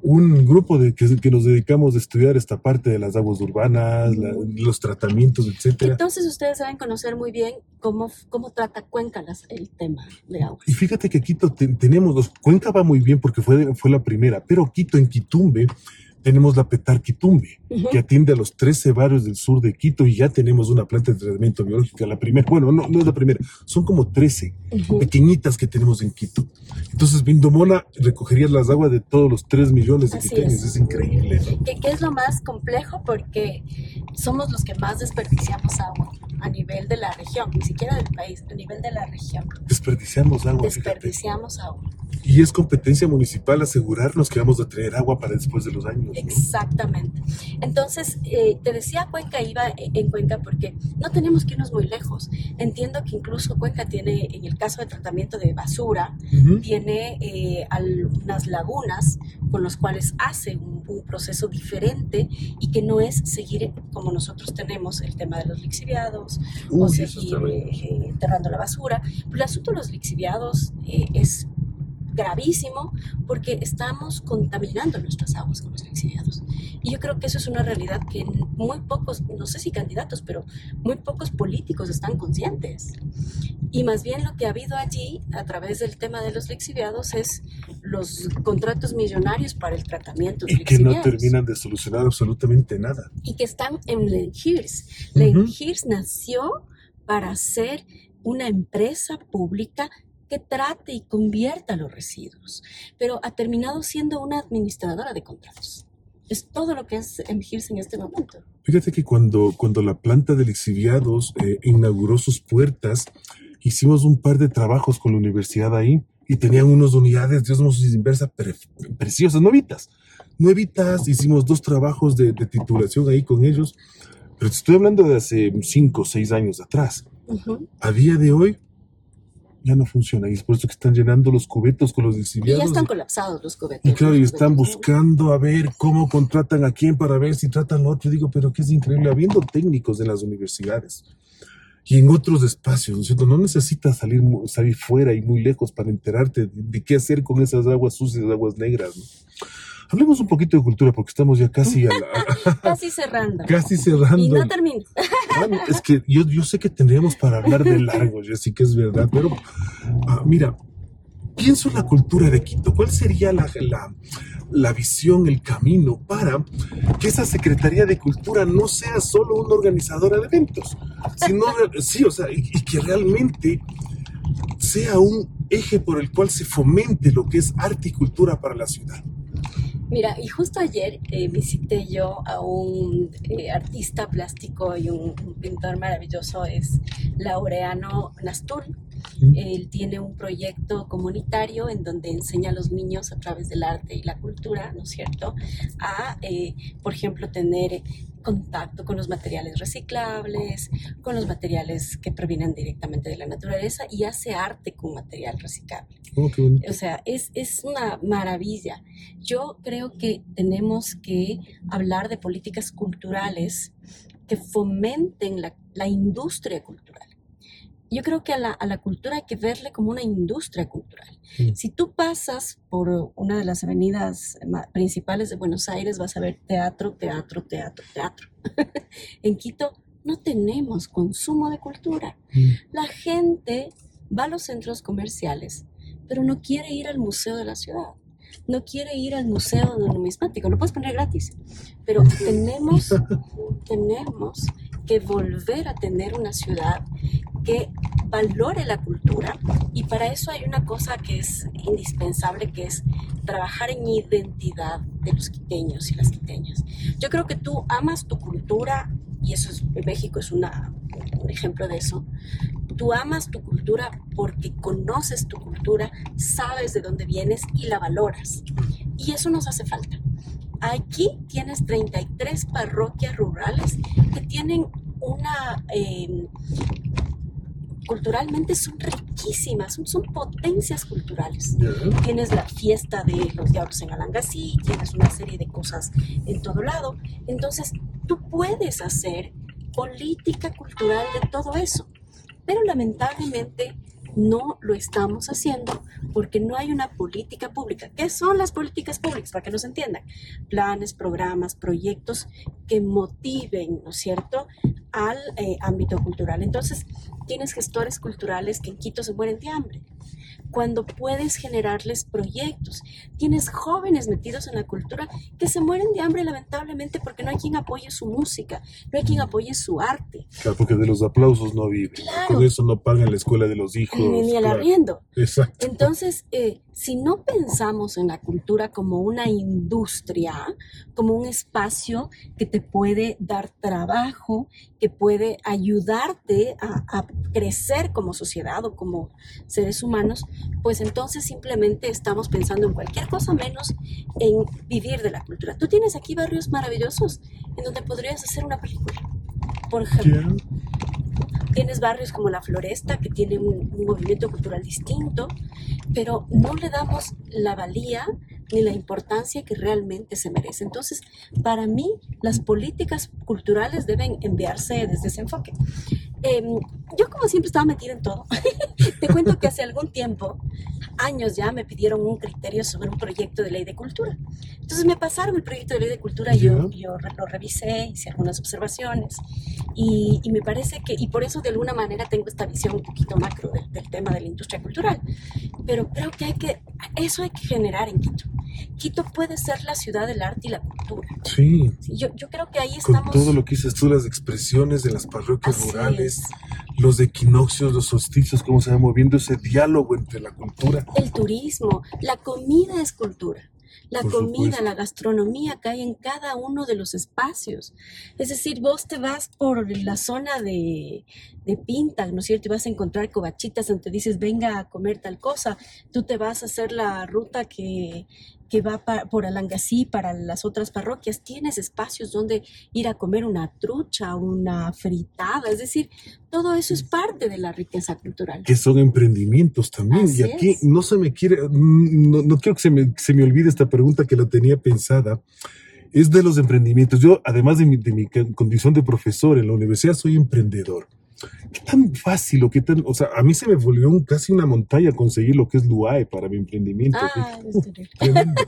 un grupo de que, que, nos dedicamos a estudiar esta parte de las aguas urbanas, los tratamientos, etcétera. Entonces ustedes saben conocer muy bien cómo, cómo trata Cuenca el tema de aguas. Y fíjate que Quito tenemos, Cuenca va muy bien porque fue, fue la primera, pero Quito en Quitumbe tenemos la Petar Quitumbe, que atiende a los 13 barrios del sur de Quito y ya tenemos una planta de tratamiento biológico. La primera, bueno, no, no es la primera, son como 13 pequeñitas que tenemos en Quito. Entonces, Vindomona recogería las aguas de todos los 3 millones de quiteños. Es. increíble. ¿Qué, ¿Qué, es lo más complejo? Porque somos los que más desperdiciamos agua a nivel de la región, ni siquiera del país, a nivel de la región. Desperdiciamos agua. Desperdiciamos agua. Y es competencia municipal asegurarnos que vamos a traer agua para después de los años. Exactamente. Entonces, eh, te decía Cuenca iba en Cuenca porque no tenemos que irnos muy lejos. Entiendo que incluso Cuenca tiene, en el caso de tratamiento de basura, tiene eh, algunas lagunas con las cuales hace un, proceso diferente y que no es seguir como nosotros tenemos el tema de los lixiviados o seguir eh, enterrando la basura. Pero el asunto de los lixiviados es gravísimo porque estamos contaminando nuestras aguas con los lixiviados. Y yo creo que eso es una realidad que muy pocos, no sé si candidatos, pero muy pocos políticos están conscientes. Y más bien lo que ha habido allí a través del tema de los lixiviados es los contratos millonarios para el tratamiento de y que no terminan de solucionar absolutamente nada. Y que están en Lenhirs. Lenhirs nació para ser una empresa pública que trate y convierta los residuos, pero ha terminado siendo una administradora de contratos. Es todo lo que es emergirse en este momento. Fíjate que cuando, cuando la planta de lixiviados eh, inauguró sus puertas, hicimos un par de trabajos con la universidad ahí y tenían unas unidades de osmosis inversa preciosas, nuevitas. Nuevitas, hicimos dos trabajos de, titulación ahí con ellos, pero te estoy hablando de hace cinco o seis años atrás. A día de hoy, ya no funciona. Y es por eso que están llenando los cubetos con los lixiviados. Y ya están colapsados los cubetos. Y claro, y están buscando a ver cómo contratan a quién para ver si tratan lo otro. Y digo, pero que es increíble, habiendo técnicos en las universidades y en otros espacios, ¿no es cierto? No necesitas salir, salir fuera y muy lejos para enterarte de, qué hacer con esas aguas sucias, aguas negras. ¿no? Hablemos un poquito de cultura porque estamos ya casi a la, casi cerrando. Casi cerrando. Y no termino. es que yo, yo sé que tendríamos para hablar de largo, yo sí que es verdad, pero ah, mira, pienso en la cultura de Quito. ¿Cuál sería la, la, la, visión, el camino para que esa Secretaría de Cultura no sea solo una organizadora de eventos, sino, sí, o sea, y que realmente sea un eje por el cual se fomente lo que es arte y cultura para la ciudad? Mira, y justo ayer eh, visité yo a un eh, artista plástico y un, pintor maravilloso, es Laureano Nastur. Él tiene un proyecto comunitario en donde enseña a los niños a través del arte y la cultura, ¿no es cierto?, a, eh, por ejemplo, tener contacto con los materiales reciclables, con los materiales que provienen directamente de la naturaleza y hace arte con material reciclable. Oh, o sea, es, es una maravilla. Yo creo que tenemos que hablar de políticas culturales que fomenten la, la industria cultural yo creo que a la, a la, cultura hay que verle como una industria cultural. Si tú pasas por una de las avenidas principales de Buenos Aires, vas a ver teatro, teatro, teatro, teatro. en Quito no tenemos consumo de cultura. La gente va a los centros comerciales, pero no quiere ir al museo de la ciudad. No quiere ir al museo de numismático, lo puedes poner gratis, pero tenemos, tenemos que volver a tener una ciudad que valore la cultura y para eso hay una cosa que es indispensable que es trabajar en identidad de los quiteños y las quiteñas. Yo creo que tú amas tu cultura y eso es, México es una, un ejemplo de eso. Tú amas tu cultura porque conoces tu cultura, sabes de dónde vienes y la valoras. Y eso nos hace falta. Aquí tienes 33 parroquias rurales que tienen una eh, culturalmente son riquísimas, son, potencias culturales. Tienes la fiesta de los diablos en Alangasí, tienes una serie de cosas en todo lado. Entonces, tú puedes hacer política cultural de todo eso, pero lamentablemente no lo estamos haciendo porque no hay una política pública. ¿Qué son las políticas públicas? Para que nos entiendan. Planes, programas, proyectos que motiven, ¿no es cierto?, al eh, ámbito cultural. Entonces, tienes gestores culturales que en Quito se mueren de hambre cuando puedes generarles proyectos. Tienes jóvenes metidos en la cultura que se mueren de hambre lamentablemente porque no hay quien apoye su música, no hay quien apoye su arte. Claro, porque de los aplausos no vive. Con eso no pagan la escuela de los hijos. Ni, el arriendo. Exacto. Entonces, eh, si no pensamos en la cultura como una industria, como un espacio que te puede dar trabajo, que puede ayudarte a, crecer como sociedad o como seres humanos, pues entonces simplemente estamos pensando en cualquier cosa menos en vivir de la cultura. Tú tienes aquí barrios maravillosos en donde podrías hacer una película. Por ejemplo, tienes barrios como La Floresta que tiene un, un movimiento cultural distinto, pero no le damos la valía ni la importancia que realmente se merece. Entonces, para mí, las políticas culturales deben enviarse desde ese enfoque. Em, yo como siempre estaba metida en todo. Te cuento que hace algún tiempo, años ya, me pidieron un criterio sobre un proyecto de ley de cultura. Entonces me pasaron el proyecto de ley de cultura, yo, yo lo revisé, hice algunas observaciones y, y, me parece que, y por eso de alguna manera tengo esta visión un poquito macro del, del tema de la industria cultural, pero creo que hay que, eso hay que generar en Quito. Quito puede ser la ciudad del arte y la cultura. Sí. yo, yo, creo que ahí estamos. Con todo lo que dices tú, las expresiones de las parroquias rurales, los equinoccios, los solsticios, cómo se va moviendo ese diálogo entre la cultura. El turismo, la comida es cultura. La comida, la gastronomía cae en cada uno de los espacios. Es decir, vos te vas por la zona de, de Pinta, ¿no es cierto? Y vas a encontrar covachitas donde dices, venga a comer tal cosa. Tú te vas a hacer la ruta que que va por Alangasí para las otras parroquias, tienes espacios donde ir a comer una trucha, una fritada, es decir, todo eso es parte de la riqueza cultural. Que son emprendimientos también. y aquí no se me quiere, no, no quiero que se me, se me olvide esta pregunta que la tenía pensada es de los emprendimientos. Yo, además de mi, de mi, condición de profesor en la universidad, soy emprendedor. ¿Qué tan fácil o qué tan, o sea, a mí se me volvió casi una montaña conseguir lo que es Luae para mi emprendimiento. Ah, tremendo,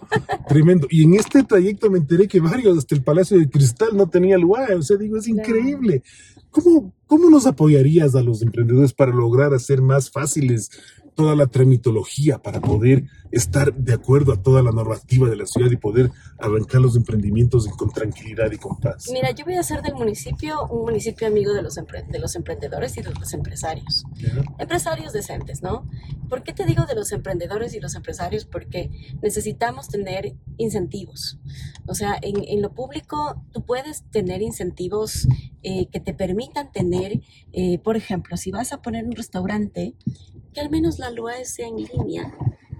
tremendo. Y en este trayecto me enteré que varios, hasta el Palacio de Cristal no tenía Luae, o sea, digo, es increíble. ¿Cómo, ¿Cómo nos apoyarías a los emprendedores para lograr hacer más fáciles toda la tramitología para poder estar de acuerdo a toda la normativa de la ciudad y poder arrancar los emprendimientos con tranquilidad y con paz. Mira, yo voy a hacer del municipio un municipio amigo de los, de los emprendedores y de los empresarios. Empresarios decentes, ¿no? ¿Por qué te digo de los emprendedores y los empresarios? Porque necesitamos tener incentivos. O sea, en, en lo público tú puedes tener incentivos eh, que te permitan tener, eh, por ejemplo, si vas a poner un restaurante, que al menos la LUA sea en línea,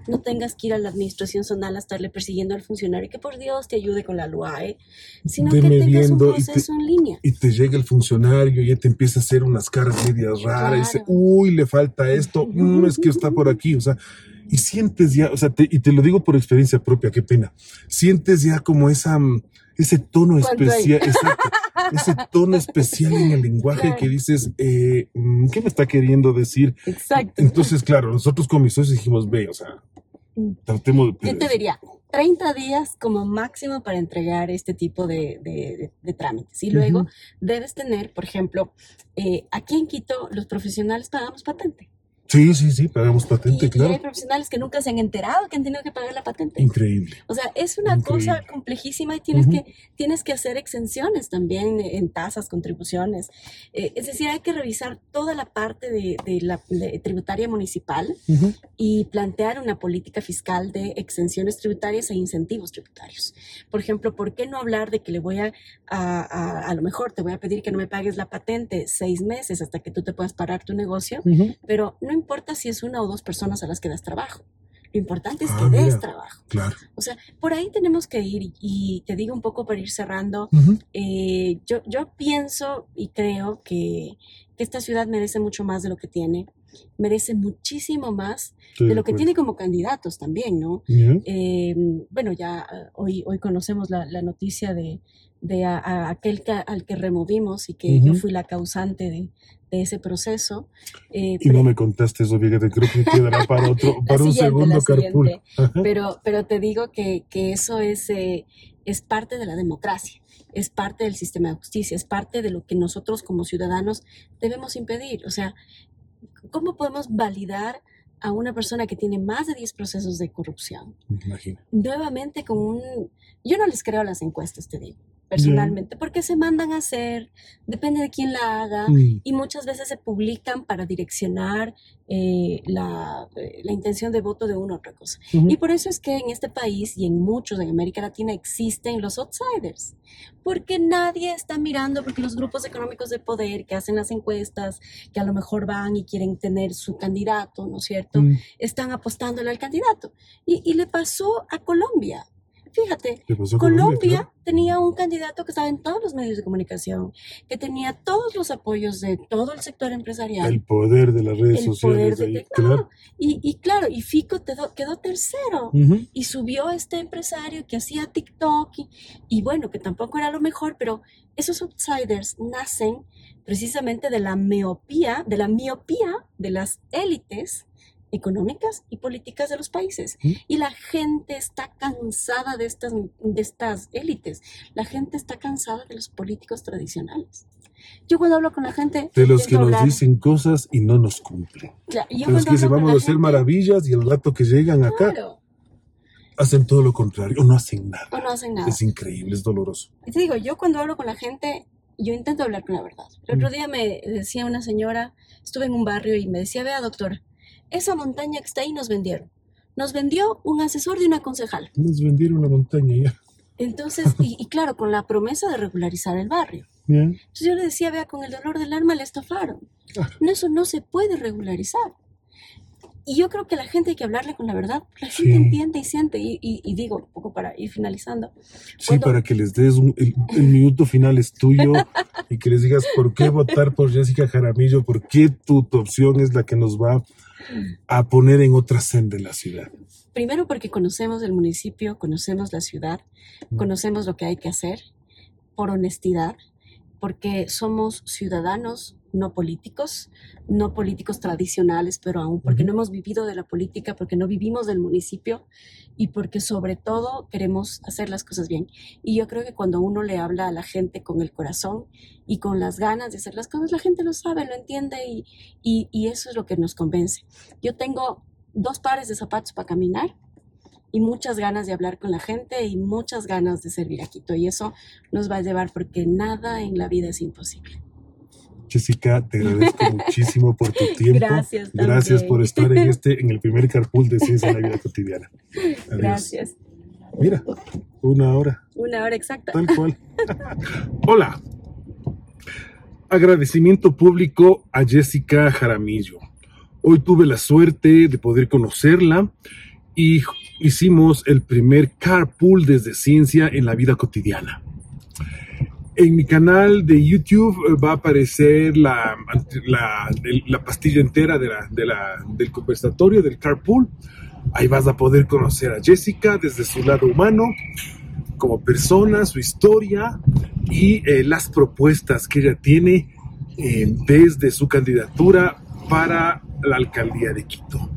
no tengas que ir a la administración zonal a estarle persiguiendo al funcionario que por Dios te ayude con la LUAE, sino que tengas un proceso en línea. Y te llega el funcionario y ya te empieza a hacer unas caras medias raras y dice, uy, le falta esto, mm, es que está por aquí, o sea, y sientes ya, o sea, y te lo digo por experiencia propia, qué pena, sientes ya como esa, mm, ese tono especial, ese tono especial en el lenguaje que dices, eh, mm, ¿qué me está queriendo decir? Exacto. Entonces, claro, nosotros con mis socios dijimos, ve, o sea, mm. tratemos de... Yo te diría, 30 días como máximo para entregar este tipo de, trámites. Y luego debes tener, por ejemplo, eh, aquí en Quito los profesionales pagamos patente. Sí, sí, sí, pagamos patente, claro. Y hay profesionales que nunca se han enterado que han tenido que pagar la patente. Increíble. O sea, es una cosa complejísima y tienes, que, tienes que hacer exenciones también en tasas, contribuciones. Eh, es decir, hay que revisar toda la parte de, la tributaria municipal y plantear una política fiscal de exenciones tributarias e incentivos tributarios. Por ejemplo, ¿por qué no hablar de que le voy a, a, a, lo mejor te voy a pedir que no me pagues la patente seis meses hasta que tú te puedas parar tu negocio, pero no importa si es una o dos personas a las que das trabajo. Lo importante es ah, que des trabajo. Claro. O sea, por ahí tenemos que ir y, te digo un poco para ir cerrando. Eh, yo, yo pienso y creo que, esta ciudad merece mucho más de lo que tiene merece muchísimo más de lo que tiene como candidatos también, ¿no? Eh, bueno, ya hoy, hoy conocemos la, la noticia de, de aquel al que removimos y que yo fui la causante de, ese proceso. Eh, y no me contaste eso, fíjate, creo que quedará para otro, para un segundo carpool. Pero, pero te digo que, que eso es, eh, es parte de la democracia, es parte del sistema de justicia, es parte de lo que nosotros como ciudadanos debemos impedir. O sea, ¿cómo podemos validar a una persona que tiene más de 10 procesos de corrupción? Imagino. Nuevamente con un... Yo no les creo las encuestas, te digo personalmente, porque se mandan a hacer, depende de quién la haga, mm. y muchas veces se publican para direccionar eh, la, eh, la, intención de voto de una u otra cosa. Y por eso es que en este país y en muchos en América Latina existen los outsiders, porque nadie está mirando, porque los grupos económicos de poder que hacen las encuestas, que a lo mejor van y quieren tener su candidato, ¿no es cierto? Mm. Están apostándole al candidato. Y, y le pasó a Colombia. Fíjate, Colombia, tenía un candidato que estaba en todos los medios de comunicación, que tenía todos los apoyos de todo el sector empresarial. El poder de las redes sociales. claro. Y, claro, y Fico quedó tercero y subió este empresario que hacía TikTok y, y bueno, que tampoco era lo mejor, pero esos outsiders nacen precisamente de la miopía, de la miopía de las élites económicas y políticas de los países. Y la gente está cansada de estas, de estas élites. La gente está cansada de los políticos tradicionales. Yo cuando hablo con la gente... De los que nos dicen cosas y no nos cumplen. de los que se vamos a hacer maravillas y el rato que llegan acá hacen todo lo contrario o no hacen nada. O no hacen nada. Es increíble, es doloroso. Y te digo, yo cuando hablo con la gente, yo intento hablar con la verdad. El otro día me decía una señora, estuve en un barrio y me decía, vea doctor, esa montaña que está ahí nos vendieron. Nos vendió un asesor de una concejal. Nos vendieron la montaña ya. Entonces, y, claro, con la promesa de regularizar el barrio. Entonces yo le decía, vea, con el dolor del alma le estafaron. Eso no se puede regularizar. Y yo creo que la gente hay que hablarle con la verdad. La gente entiende y siente. Y, digo, un poco para ir finalizando. Sí, para que les des el, minuto final es tuyo y que les digas por qué votar por Jessica Jaramillo, por qué tu, tu opción es la que nos va a poner en otra senda la ciudad. Primero porque conocemos el municipio, conocemos la ciudad, conocemos lo que hay que hacer por honestidad, porque somos ciudadanos no políticos, no políticos tradicionales, pero aún porque no hemos vivido de la política, porque no vivimos del municipio y porque sobre todo queremos hacer las cosas bien. Y yo creo que cuando uno le habla a la gente con el corazón y con las ganas de hacer las cosas, la gente lo sabe, lo entiende y, y, eso es lo que nos convence. Yo tengo dos pares de zapatos para caminar y muchas ganas de hablar con la gente y muchas ganas de servir a Quito. Y eso nos va a llevar porque nada en la vida es imposible. Jessica, te agradezco muchísimo por tu tiempo. Gracias. Gracias por estar en este, en el primer carpool de Ciencia en la Vida Cotidiana. Gracias. Mira, una hora. Una hora exacta. Tal cual. Hola. Agradecimiento público a Jessica Jaramillo. Hoy tuve la suerte de poder conocerla y hicimos el primer carpool desde ciencia en la vida cotidiana. En mi canal de YouTube eh, va a aparecer la, la, pastilla entera de la, del conversatorio, del carpool. Ahí vas a poder conocer a Jessica desde su lado humano, como persona, su historia y eh, las propuestas que ella tiene eh, desde su candidatura para la alcaldía de Quito.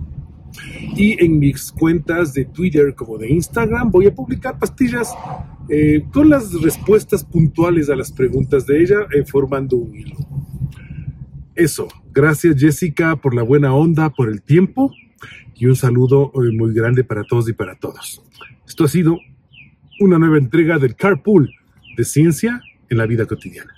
Y en mis cuentas de Twitter como de Instagram voy a publicar pastillas eh, con las respuestas puntuales a las preguntas de ella, eh, formando un hilo. Eso, gracias Jessica por la buena onda, por el tiempo y un saludo eh, muy grande para todos y para todos. Esto ha sido una nueva entrega del Carpool de Ciencia en la Vida Cotidiana.